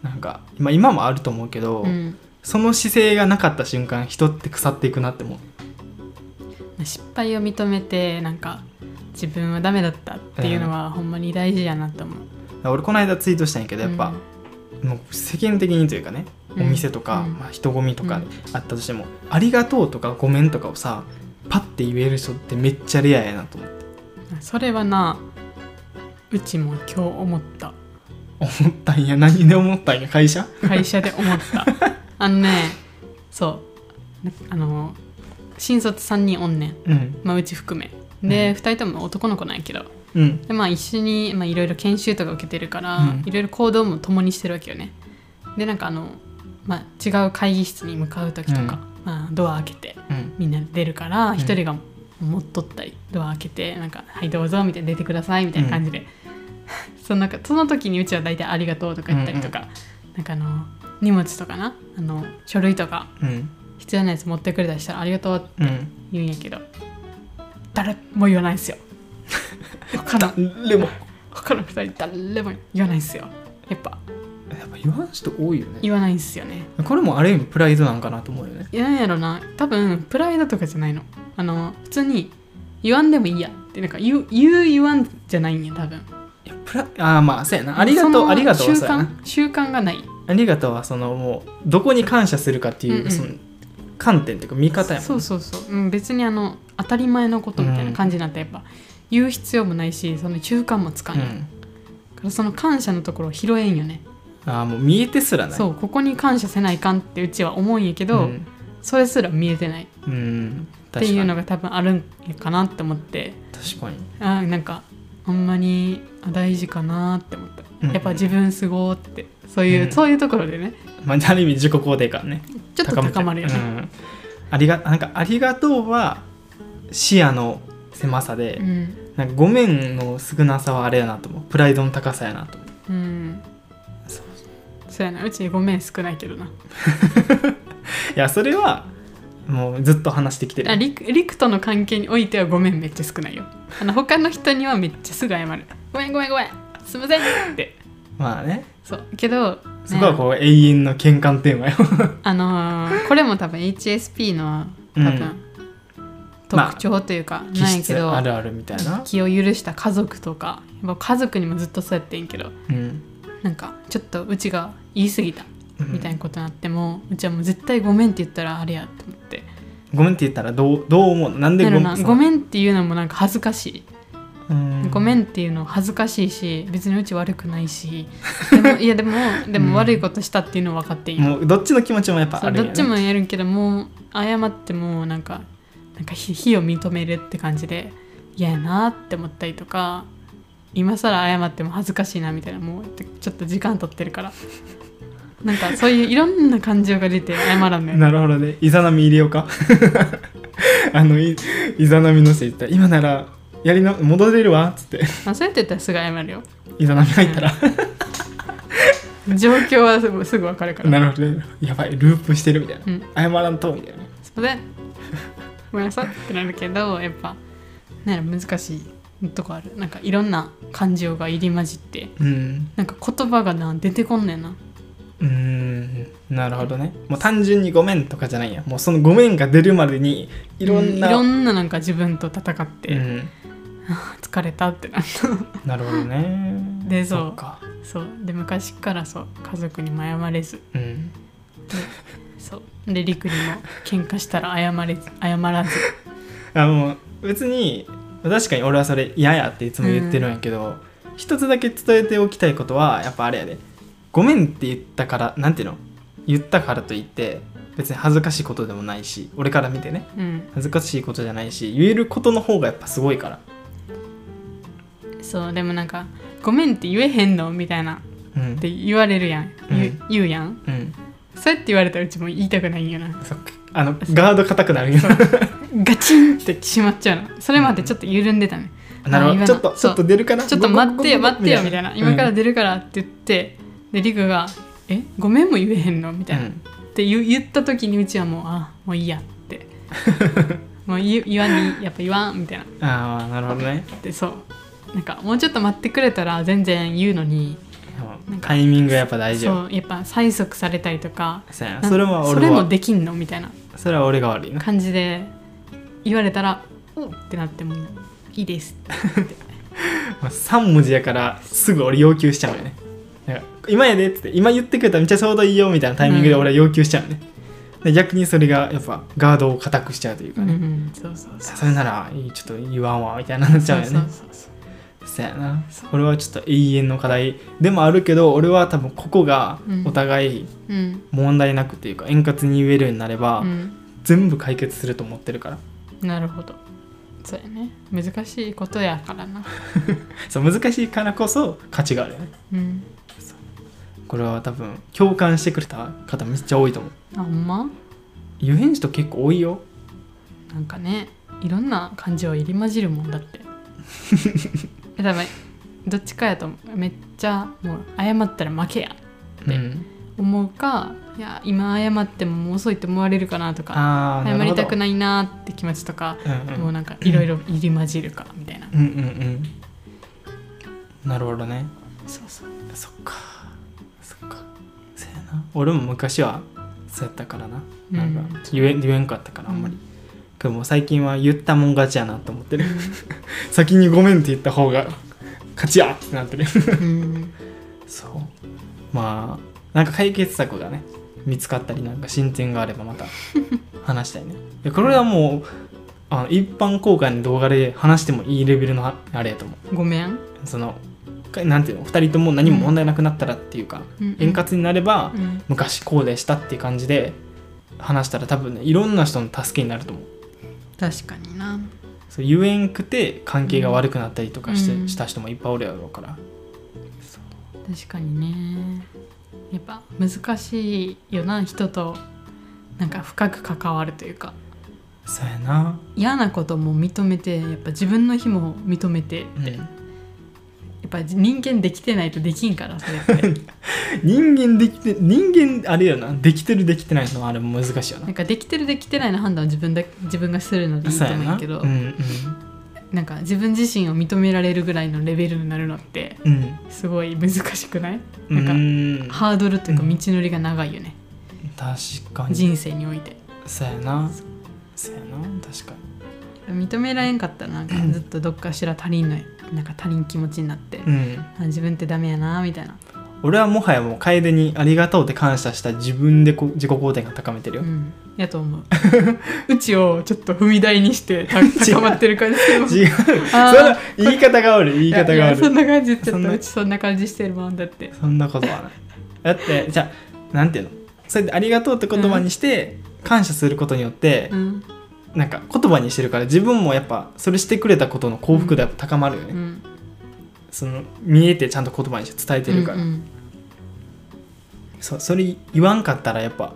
なんか今今もあると思うけど、うん、その姿勢がなかった瞬間人って腐っていくなって思う。失敗を認めてなんか自分はダメだったっていうのはほんまに大事やなと思う、俺この間ツイートしたんやけどやっぱ、もう世間的にというかねお店とか、うん。まあ、人混みとかあったとしても「ありがとう」とか「ごめん」とかをさパッて言える人ってめっちゃレアやなと思ってう。んそれはなうちも今日思った。思ったんや。何で思ったんや？会社？会社で思った。あのねそう。なあの新卒3人おんねん、うん。まあ、うち含め。で、うん。2人とも男の子なんやけど。うん。でまあ一緒にまあいろいろ研修とか受けてるからうん。いろいろ行動も共にしてるわけよね。でなんかあの、まあ、違う会議室に向かう時とか、まあ、ドア開けてうん。みんなで出るからん。一人が持っとったりドア開けてなんか「はいどうぞ」みたいな出てくださいみたいな感じで、そのなんかその時にうちは大体「ありがとう」とか言ったりとか、なんかあの荷物とかなあの書類とかうん。必要なやつ持ってくれたりしたら「ありがとう」ってうん言うんやけど誰も言わないんですよ。他のでも他の二人誰も言わないんですよ。やっぱ。やっぱ言わん人多いよね。言わないんですよね。これもある意味プライドなんかなと思うよね。いやなんやろな。多分プライドとかじゃないのあの普通に言わんでもいいやってなんか言う言う言わんじゃないんや多分。いやプラああまあそうやな。ありがとうありがとうは習慣習慣がない。ありがとうはそのもうどこに感謝するかっていう、うんうん。その観点っていうか見方やもんそうそうそう、うん、別にあの当たり前のことみたいな感じになってやっぱ言う必要もないしその習慣もつかんや、だうん。からその感謝のところを拾えんよね。ああもう見えてすらない。そうここに感謝せないかんってうちは思うんやけど、うん、それすら見えてない。っうん、ていうのがが多分あるんやかなって思って。確かに。あーなんかほんまにあ大事かなって思った、うん。やっぱ自分すごーって。そういう、うん。そういうところでね。まあ、ある意味自己肯定感ね。ちょっと高まるよね。うん、ありがなんかありがとうは視野の狭さで、うん。なんかごめんの少なさはあれやなと思う。プライドの高さやなと思う。うん。そう。そうやな。うちごめん少ないけどな。いやそれはもうずっと話してきてる。あリクリクとの関係においてはごめんめっちゃ少ないよ。あの他の人にはめっちゃすぐ謝るごめんごめんごめんすいません。って。まあね。そう。けど、ねそこはこう永遠の喧嘩テーマよ。あのーこれも多分 HSP の多分、うん特徴というか、気ないけど質あるあるみたいな。気を許した家族とか家族にもずっとそうやってんけどうん。なんかちょっとうちが言い過ぎた。うんみたいなことになっても、うちはもう絶対ごめんって言ったらあれやと思って。ごめんって言ったらどうどう思うの？なんでだごめん？ごめんっていうのもなんか恥ずかしい、うん。ごめんっていうの恥ずかしいし別にうち悪くないし。でもいやでも でも悪いことしたっていうの分かっていい、もうどっちの気持ちもやっぱあるね。どっちもやるけどもう謝ってもなんかなんか非非を認めるって感じで嫌やなって思ったりとか今更謝っても恥ずかしいなみたいなもうちょっと時間取ってるからなんかそういういろんな感情が出て謝らんのよなるほどね。イザナミ入れようか。あのいイザナミのせい言ったら今ならやりの戻れるわっつって。まあ、そうやって言ったらすぐ謝るよ。イザナミ入ったら、状況はすぐすぐ分かるから。なるほどね。やばいループしてるみたいな、うん。謝らんとみたいな。すいませんごめんなさいってなるけどやっぱな難しいとこある。なんかいろんな感情が入り混じって。うん。なんか言葉がな出てこんねんなうーんなるほどね。もう単純にごめんとかじゃないんや。もうそのごめんが出るまでにいろんな、ういろんななんか自分と戦って、うん。疲れたってなった。なるほどね。でそう。そう。で昔からそう。家族にも謝れず。うん。そう。で陸にも喧嘩したら謝れず謝らず。あもう別に確かに俺はそれ嫌やっていつも言ってるんやけど、一つだけ伝えておきたいことはやっぱあれやでごめんって言ったからなんていうの？言ったからといって別に恥ずかしいことでもないし俺から見てね。うん。恥ずかしいことじゃないし言えることの方がやっぱすごいから。そうでもなんか「ごめんって言えへんの?」みたいな。うん。って言われるやん、言ううん。言うやん。うん。そうやって言われたらうちも言いたくないんよな。そっか。あのガード硬くなるよ。ガチンってしまっちゃうの。それまでちょっと緩んでたね、なるほど。ちょっとちょっと出るかな？ちょっと待ってよ待ってよみたいな。今から出るからって言って、でリクが「えごめんも言えへんの?」みたいな、うん。って言った時にうちはもうあもういいやって。もう言言わんにやっぱ言わんみたいな。ああなるほどね。でそう。なんかもうちょっと待ってくれたら全然言うのに。タイミングがやっぱ大事よ。そうやっぱ催促されたりとか。それはそれもできんの？みたいな。それは俺が悪いな。感じで言われたら「おっ!」ってなってもいいです まあ、3文字やからすぐ俺要求しちゃうよね 今やでっつって今言ってくれたらめっちゃちょうどいいよみたいなタイミングで俺は要求しちゃうね、で逆にそれがやっぱガードを固くしちゃうというかね、うんうん。そうそうそうそれならちょっと言わんわみたいななっちゃうよね。そうそうそう。そうやな。これはちょっと永遠の課題でもあるけど俺は多分ここがうん。お互いうん。問題なくっていうか円滑に言えるようになれば、うん。全部解決すると思ってるから。なるほど。そうやね。難しいことやからな。そう難しいからこそ価値があるよね。うんこれは多分共感してくれた方めっちゃ多いと思う。あほんま？遊園地と結構多いよ。なんかねいろんな感情入り混じるもんだって。え多分どっちかやと思うめっちゃもう謝ったら負けやでうん。思うかいや今謝ってももう遅いって思われるかなとか謝りたくい、ないなって気持ちとか、うんうん、もうなんかいろいろ入り混じるかみたいな、うんうんうん。なるほどね。そうそう。そっかな。俺も昔はそうやったからな。なんかうん言え言えんかったからあんまり、けどもう最近は言ったもん勝ちやなと思ってる。先にごめんって言った方が勝ちやってなってる。うん。そう。まあなんか解決策がね見つかったりなんか進展があればまた 話したいね。でこれはもうあの一般公開の動画で話してもいいレベルのああれやと思う。ごめん、そのかなんていうの2人とも何も問題なくなったらっていうか、うん円滑になれば、うん。昔こうでしたっていう感じで話したら多分ねいろんな人の助けになると思う。確かにな。そう言えんくて関係が悪くなったりとかして、うん。した人もいっぱいおるやろうから。確かにね。やっぱ難しいよな人となんか深く関わるというか。そうやな、嫌なことも認めてやっぱ自分の日も認めてうん。やっぱ人間できてないとできんからそれって。人間できて人間あれよなできてるできてないのあれも難しいよな。なんかできてるできてないの判断を自分だ自分がするのでいいと思うけど、うんうん。なんか自分自身を認められるぐらいのレベルになるのってうん。すごい難しくない？うなんかんハードルというかうん道のりが長いよね、確かに。人生において。そうやな。そうやな。確か認められんかったらなんかずっとどっかしら足りんのなんか足りん気持ちになって、にうん。あ自分ってダメやなみたいな、俺はもはやもう楓にありがとうって感謝した自分で自己肯定が高めてるよ、うん、やと思う。うちをちょっと踏み台にしてた 高まってる感じ違う。言い方が悪い言い方が悪い。そんな感じちょそんなっとうちそんな感じしてるもんだって。そんなことはない。だってじゃあなんていうの？それでありがとうって言葉にして感謝することによってう、んなんか言葉にしてるから自分もやっぱそれしてくれたことの幸福度やっぱ高まるよね、うん。その見えてちゃんと言葉にして伝えてるから、うんそうそれ言わんかったらやっぱ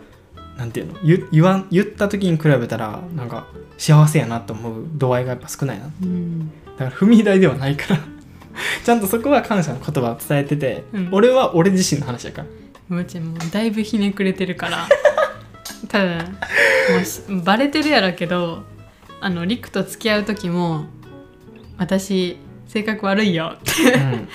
なんていうの？言言わん言った時に比べたらなんか幸せやなと思う度合いがやっぱ少ないなうん。だから踏み台ではないから。ちゃんとそこは感謝の言葉を伝えてて、うん。俺は俺自身の話やから。うちもうだいぶひねくれてるから多分もうしバレてるやろうけどあのリクと付き合う時も私性格悪いよってうん。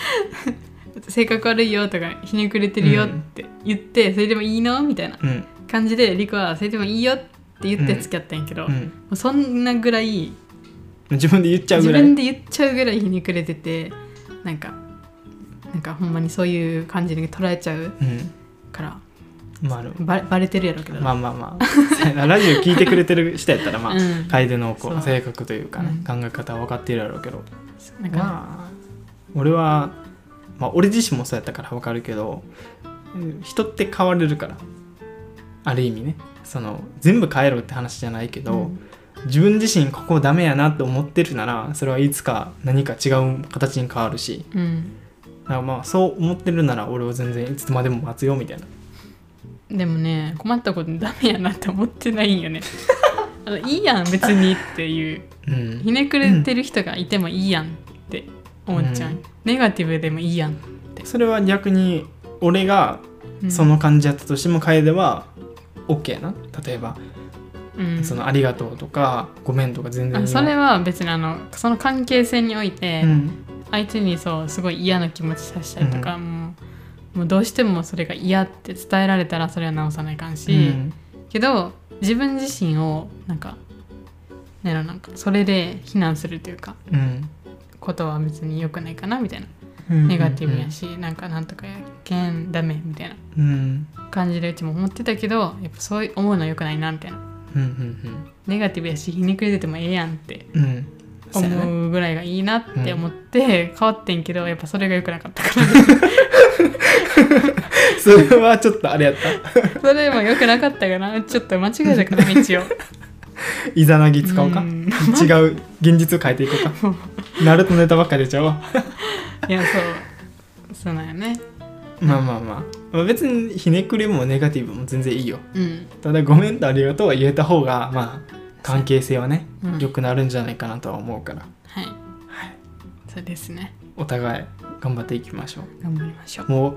性格悪いよとかひねくれてるよって言って、それでもいいのみたいなうん。感じでリクはそれでもいいよって言ってうん。付き合ったんやけど、もうん。うそんなぐらい自分で言っちゃう自ぐらい。分で言っちゃうぐらいひねくれててなんかなんかほんまにそういう感じで捉えちゃううん。からまあバレバレてるやろうけど、まあまあまあ。ラジオ聞いてくれてる人やったらまあ、うん。楓のこそう。う性格というかね、うん。考え方は分かってるやろうけど。なんか、まあ俺は、まあ、俺自身もそうやったから分かるけどうん人って変われるから。ある意味ね。その全部変えろって話じゃないけど、うん。自分自身ここダメやなって思ってるならそれはいつか何か違う形に変わるし。うん、だからまあそう思ってるなら俺は全然いつまでも待つよみたいなでもね困ったことにダメやなって思ってないんよね。あのいいやん別にっていう。うん。ひねくれてる人がいてもいいやんって思っちゃう、うん。ネガティブでもいいやん、それは逆に俺がうん。その感じやったとしても楓は OK やな。例えば、うん。そのありがとうとかごめんとか全然あそれは別にあのその関係性において、うん。相手にそうすごい嫌な気持ちさせたりとか、もうもうどうしてもそれが嫌って伝えられたらそれは直さないかんし、うん。けど自分自身をなんかねらなんかそれで非難するというかうん。ことは別に良くないかなみたいな。うんネガティブやし、なんかなんとかやけんダメみたいな。うん。感じでうちも思ってたけどやっぱそういう思うの良くないなみたいな。うんうんネガティブやしひねくれててもええやんって思うぐらいがいいなって思って変わってんけどやっぱそれが良くなかったから。それはちょっとあれやった。それも良くなかったかな。ちょっと間違えたから 道を。いざなぎ使おうか。うん。違う現実を変えていこうか。ナルトネタばっか出ちゃうわいやそう。そうなんよね。まあまあまあ。まあ別にひねくれもネガティブも全然いいよ。うん。ただごめんとありがとうは言えた方がまあ関係性はねうん。良くなるんじゃないかなとは思うから。はい。はい。そうですね。お互い頑張っていきましょ頑張りましょう。うもう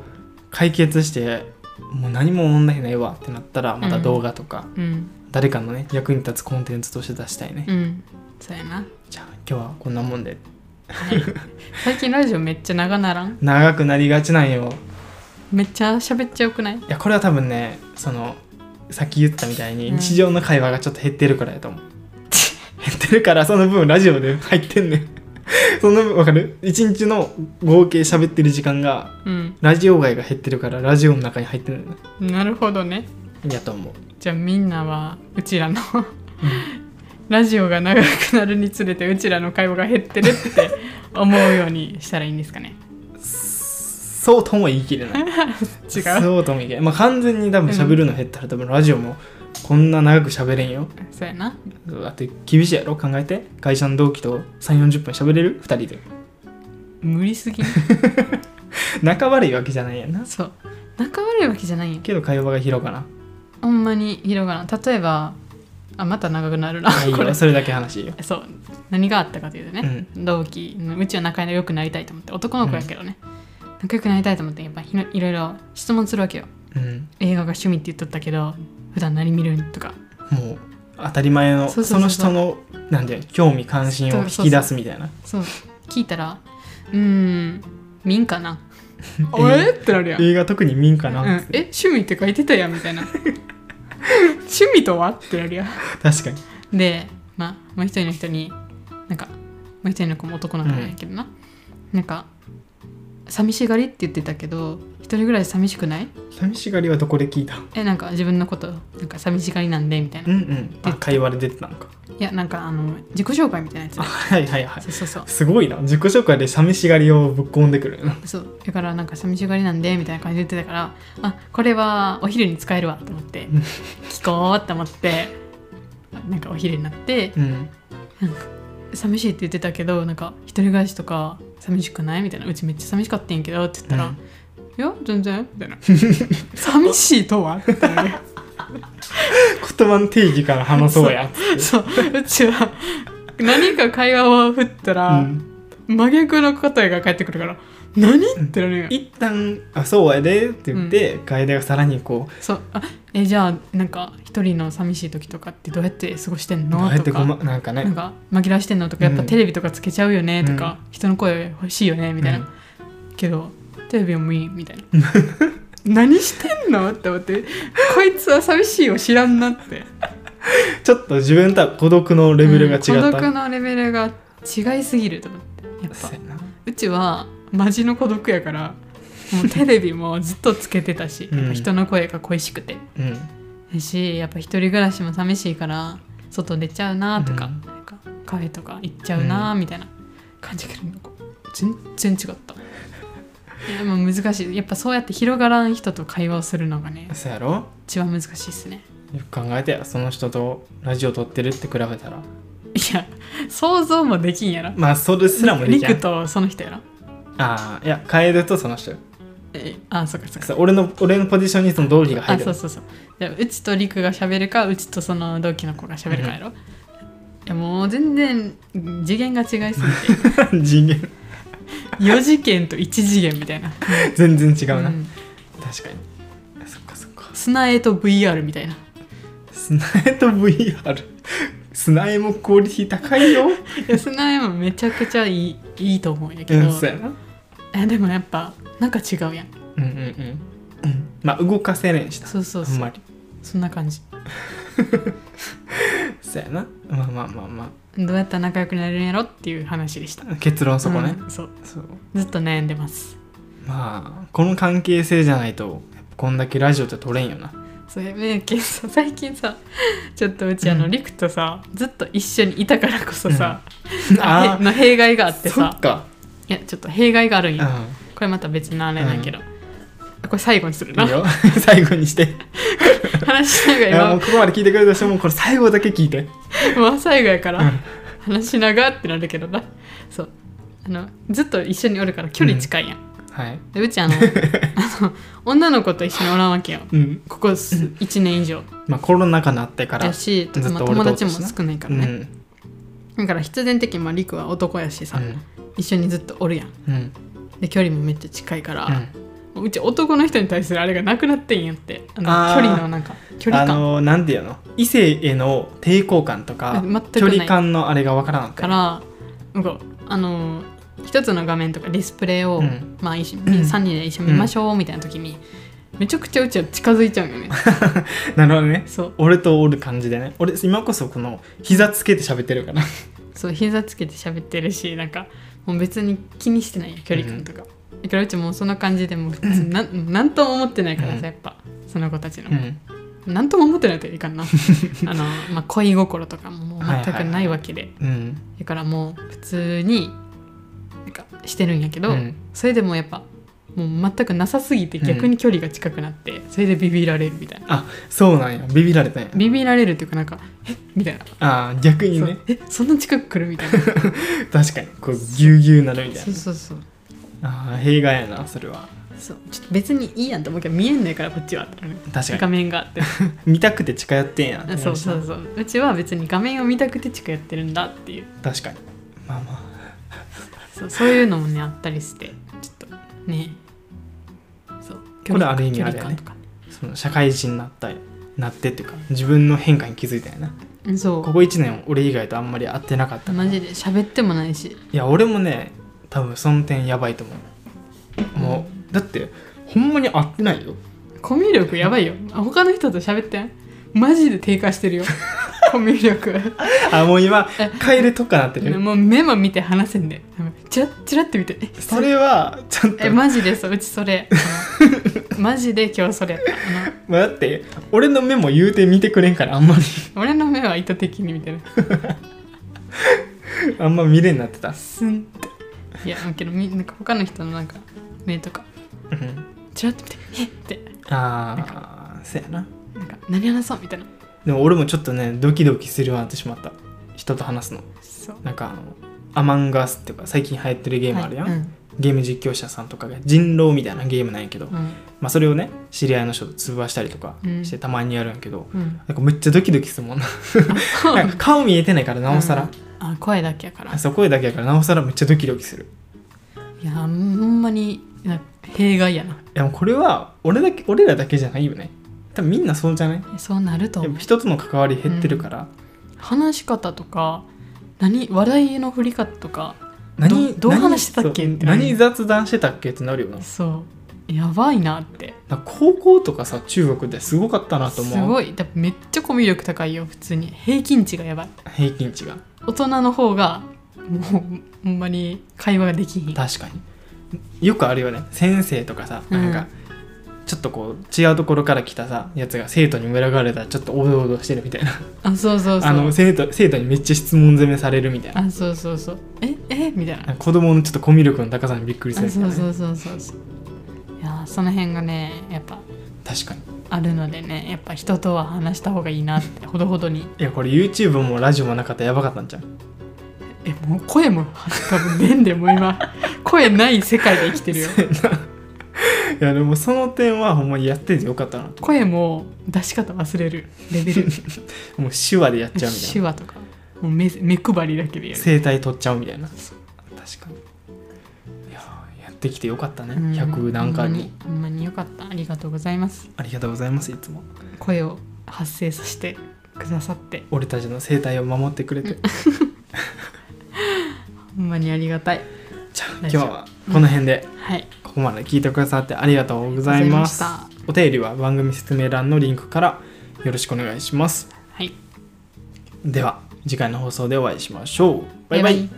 解決してもう何も問題ないわってなったらまた動画とか、うん。誰かのね役に立つコンテンツとして出したいね、うん。そうやな。じゃあ今日はこんなもんで。はい。最近ラジオめっちゃ長ならん？長くなりがちなんよ。めっちゃ喋っちゃよくない？いやこれは多分ねそのさっき言ったみたいにうん。日常の会話がちょっと減ってるからやと思う、減ってるからその分ラジオで入ってんねん。その分わかる？一日の合計喋ってる時間がうん。ラジオ外が減ってるからラジオの中に入ってるのなるほどね。やと思う。じゃあみんなはうちらのラジオが長くなるにつれてうちらの会話が減ってるって思うようにしたらいいんですかねそうとも言い切れない。違う。そうとも言い切れない。まあ完全に多分喋るの減ったら多分ラジオもこんな長く喋れんよ。そうやな。だって厳しいやろ考えて。会社の同期と3 4 0分喋れる？2人で。無理すぎ。仲悪いわけじゃないやんな。そう。仲悪いわけじゃないよ。けど会話が広がらん。ほんまに広がらん。例えばあまた長くなるな。これ。よそれだけ話いいよ。そう。何があったかというとね、同期うちは仲良くなりたいと思って男の子やけどね、仲良くなりたいと思ってやっぱいろいろ質問するわけよ。うん。映画が趣味って言っとったけど普段何見るんとか。もう当たり前のその人のなんていうの興味関心を引き出すみたいな。そう。聞いたらうーん見んかな。え？ってなるやん、映画特に見んかな、うん、え？趣味って書いてたやんみたいな。趣味とは？ってなるやん。確かに。でまあもう一人の人になんかもう一人の子も男の子なんやけどな、なんか寂しがりって言ってたけど一人ぐらい寂しくない？寂しがりはどこで聞いた？えなんか自分のことなんか寂しがりなんでみたいな、いうんうん。あ会話で出てたのか。やなんかあの自己紹介みたいなやつ。はいはいはい。そうそうそう。すごいな。自己紹介で寂しがりをぶっ込んでくるそう。だからなんか寂しがりなんでみたいな感じで言ってたからあこれはお昼に使えるわと思ってうん。聞こうって思ってなんかお昼になってうん。寂しいって言ってたけどなんか一人暮らしとか寂しくない？みたいな。うちめっちゃ寂しかったんやけどって言ったら、うん。いや全然みたいな。寂しいとは？って言葉の定義から話そうやそう。う。ちは何か会話を振ったら、うん。真逆の答えが返ってくるから何？ってなるよ。一旦「あそうやで」って言って、楓がさらにこそう。あえじゃあなんか一人の寂しい時とかってどうやって過ごしてんうどうのとかやってごまなんかね。なんか紛らわしてんの？とかやっぱうん。テレビとかつけちゃうよね？とか、うん人の声欲しいよね？みたいな、うん。けどテレビもいいみたいな。何してんの？って思って。こいつは寂しいを知らんなって。ちょっと自分とは孤独のレベルが違った、うん。孤独のレベルが違いすぎると思って。やっぱ。そうやな。うちはマジの孤独やからもうテレビもずっとつけてたし、うん。やっぱ人の声が恋しくて。うん。だしやっぱ一人暮らしも寂しいから外出ちゃうなとか,、うん。なんかカフェとか行っちゃうなみたいな感じが全然違った。いやもう難しい。やっぱそうやって広がらん人と会話をするのがねそうやろ？一番難しいっすね。よく考えてやその人とラジオ撮ってるって比べたら。いや想像もできんやろ。まあそれすらもできないリクとその人やろああいや楓とその人よ。えあそっかそっか。俺の俺のポジションにその同期が入る。あそうそうそう。でうちとりくが喋るかうちとその同期の子が喋るかやろ、いやもう全然次元が違いすぎて。次元。4次元と1次元みたいな、全然違うな、うん。確かに。そっかそっか。砂絵と VR みたいな。スナエと VR スナエもクオリティ高いよ。いや砂絵もめちゃくちゃいいいいと思うんやけど、うんそうやなえでもやっぱなんか違うやん。うんうんうん。うんまあ動かせれんしなそうそうそう。あんまり。そんな感じ。そうやな。まあまあまあまどうやったら仲良くなれるんやろっていう話でした。あ結論そこね、うんそう。そう。ずっと悩んでます。まあこの関係性じゃないとこんだけラジオって撮れんよな。それね。けどさ最近さちょっとうちあの、うん。リクとさずっと一緒にいたからこそさ、あへの弊害があってさ。そっかいやちょっと弊害があるんよ、うこれまた別のあれなんやけど、これ最後にするなんいいよ。最後にして。話しながらうここまで聞いてくれた人もこれ最後だけ聞いて。今もう最後やから、うん。話しながらってなるけどな。そう。あのずっと一緒におるから距離近いやん、はい。でうちあの あの女の子と一緒におらんわけよ。うん。ここ1年以上。まあコロナ禍になってから。やし、友達も少ないからね、うんだから必然的にまあリクは男やしさ、一緒にずっとおるやん。うん。うんで距離もめっちゃ近いから、うん。うち男の人に対するあれがなくなってんやって。あの距離のなんか距離感。あのなんていうの？異性への抵抗感とか距離感のあれがわからなからなんかあの一つの画面とかディスプレイを、うん。まあ、一緒3人で一緒に見ましょうみたいな時に、めちゃくちゃうちは近づいちゃうよね。なるほどね。そう。俺とおる感じでね。俺今こそこの膝つけて喋ってるから。そう膝つけて喋ってるしなんかもう別に気にしてないよ距離感とか、だからうちもうそんな感じでもう普通になんなんとも思ってないからうん。さやっぱその子たちの、うん。なんとも思ってないといかんな。あの、まあ、恋心とかももう全くないわけで、うん。だからもう普通になんかしてるんやけど、うん。それでもやっぱもう全くなさすぎて逆に距離が近くなって、それでビビられるみたいな。あそうなんや。ビビられたんや。ビビられるっていうかなんかえ？みたいな、あー逆にね。え？そんな近く来るみたいな。確かに。こうぎゅうぎゅうなるみたいそうなそうそう。あー弊害やなそれは。そう。ちょっと別にいいやんと思うけど見えんねんからこっちは。画確かに。面があって。見たくて近寄ってんや。んそうそうそう。うちは別に画面を見たくて近寄ってるんだっていう。確かに。まあまあ。そうそういうのもねあったりして。ちょっとねこれある意味距あれやね。その社会人になったなってっていうか自分の変化に気づいたんやな。うんそう。ここ1年俺以外とあんまり会ってなかったマジで喋ってもないし。いや俺もね多分その点やばいと思う。もうだってほんまに会ってないよ。コミュ力やばいよ。あ他の人と喋ってん？マジで低下してるよ。コミュ力。あもう今え帰るとかなってるもう目も見て話せんで。チラッチラッて見て。えそれはちょっと。えマジでそううちそれ。マジで今日それ。あのまあだって。俺の目も言うて見てくれんからあんまり。俺の目は意図的に見てる。あんま見れんなってた。スンって。いやけどみなんか他の人のなんか目とか。うん。チラッと見て。えって。ああそやななんか何話そうみたいな。でも俺もちょっとねドキドキするようになってしまった。人と話すの。そう。なんかあのアマンガースっていうか最近流行ってるゲームあるやん、はいうん。ゲーム実況者さんとかが人狼みたいなゲームなんやけど、うん。まあ、それをね知り合いの人と通話したりとかうん。してたまにやるんやけど、うん。なんかめっちゃドキドキするもんな。そう なんか顔見えてないからなおさら、うん。あ声だけやから。あそう声だけやからなおさらめっちゃドキドキする。いやほんまに弊害やな。いやこれは俺だけ俺らだけじゃないよね多分みんなそうじゃない？そうなると。思うやっぱ人との関わり減ってるから、話し方とか何話題の振り方とか何どどう話してたっけ？何って何雑談してたっけ？ってなるよなそう。やばいなって。ら高校とかさ中学ですごかったなと思う？すごい。だめっちゃコミュ力高いよ普通に。平均値がやばい。平均値が。大人の方がもうほんまに会話ができひん。確かに。よくあるよね。先生とかさうんなん。か、ちょっとこう違うところから来たさやつが生徒に群がれたらちょっとおどおどしてるみたいな。あそうそうそう。あの生徒生徒にめっちゃ質問攻めされるみたいな。あそうそうそう。ええ？みたいな。子供のちょっとコミュ力の高さにびっくりすあるみたいなね。そうそうそうそう。いやーその辺がねやっぱ確かに。あるのでねやっぱ人とは話した方がいいなってほどほどに。いやこれ YouTube もラジオもなかったらやばかったんちゃう？えもう声も多分出んでもう今声ない世界で生きてるよ いやでもその点はほんまにやっててよかったなと声も出し方忘れる。レベル。もう手話でやっちゃうみたいな。手話とか。もう目目配りだけでやる。声帯取っちゃうみたいな。確かに。いややってきてよかったね。うん。100何回も。ほんまにほんまによかった。ありがとうございます。ありがとうございますいつも。声を発生させてくださって。俺たちの声帯を守ってくれて。ほんまにありがたい。じゃあ今日はこの辺で。はいここまで聞いてくださってありがとうございます。お便りは番組説明欄のリンクからよろしくお願いします。はい。では次回の放送でお会いしましょう。バイバイ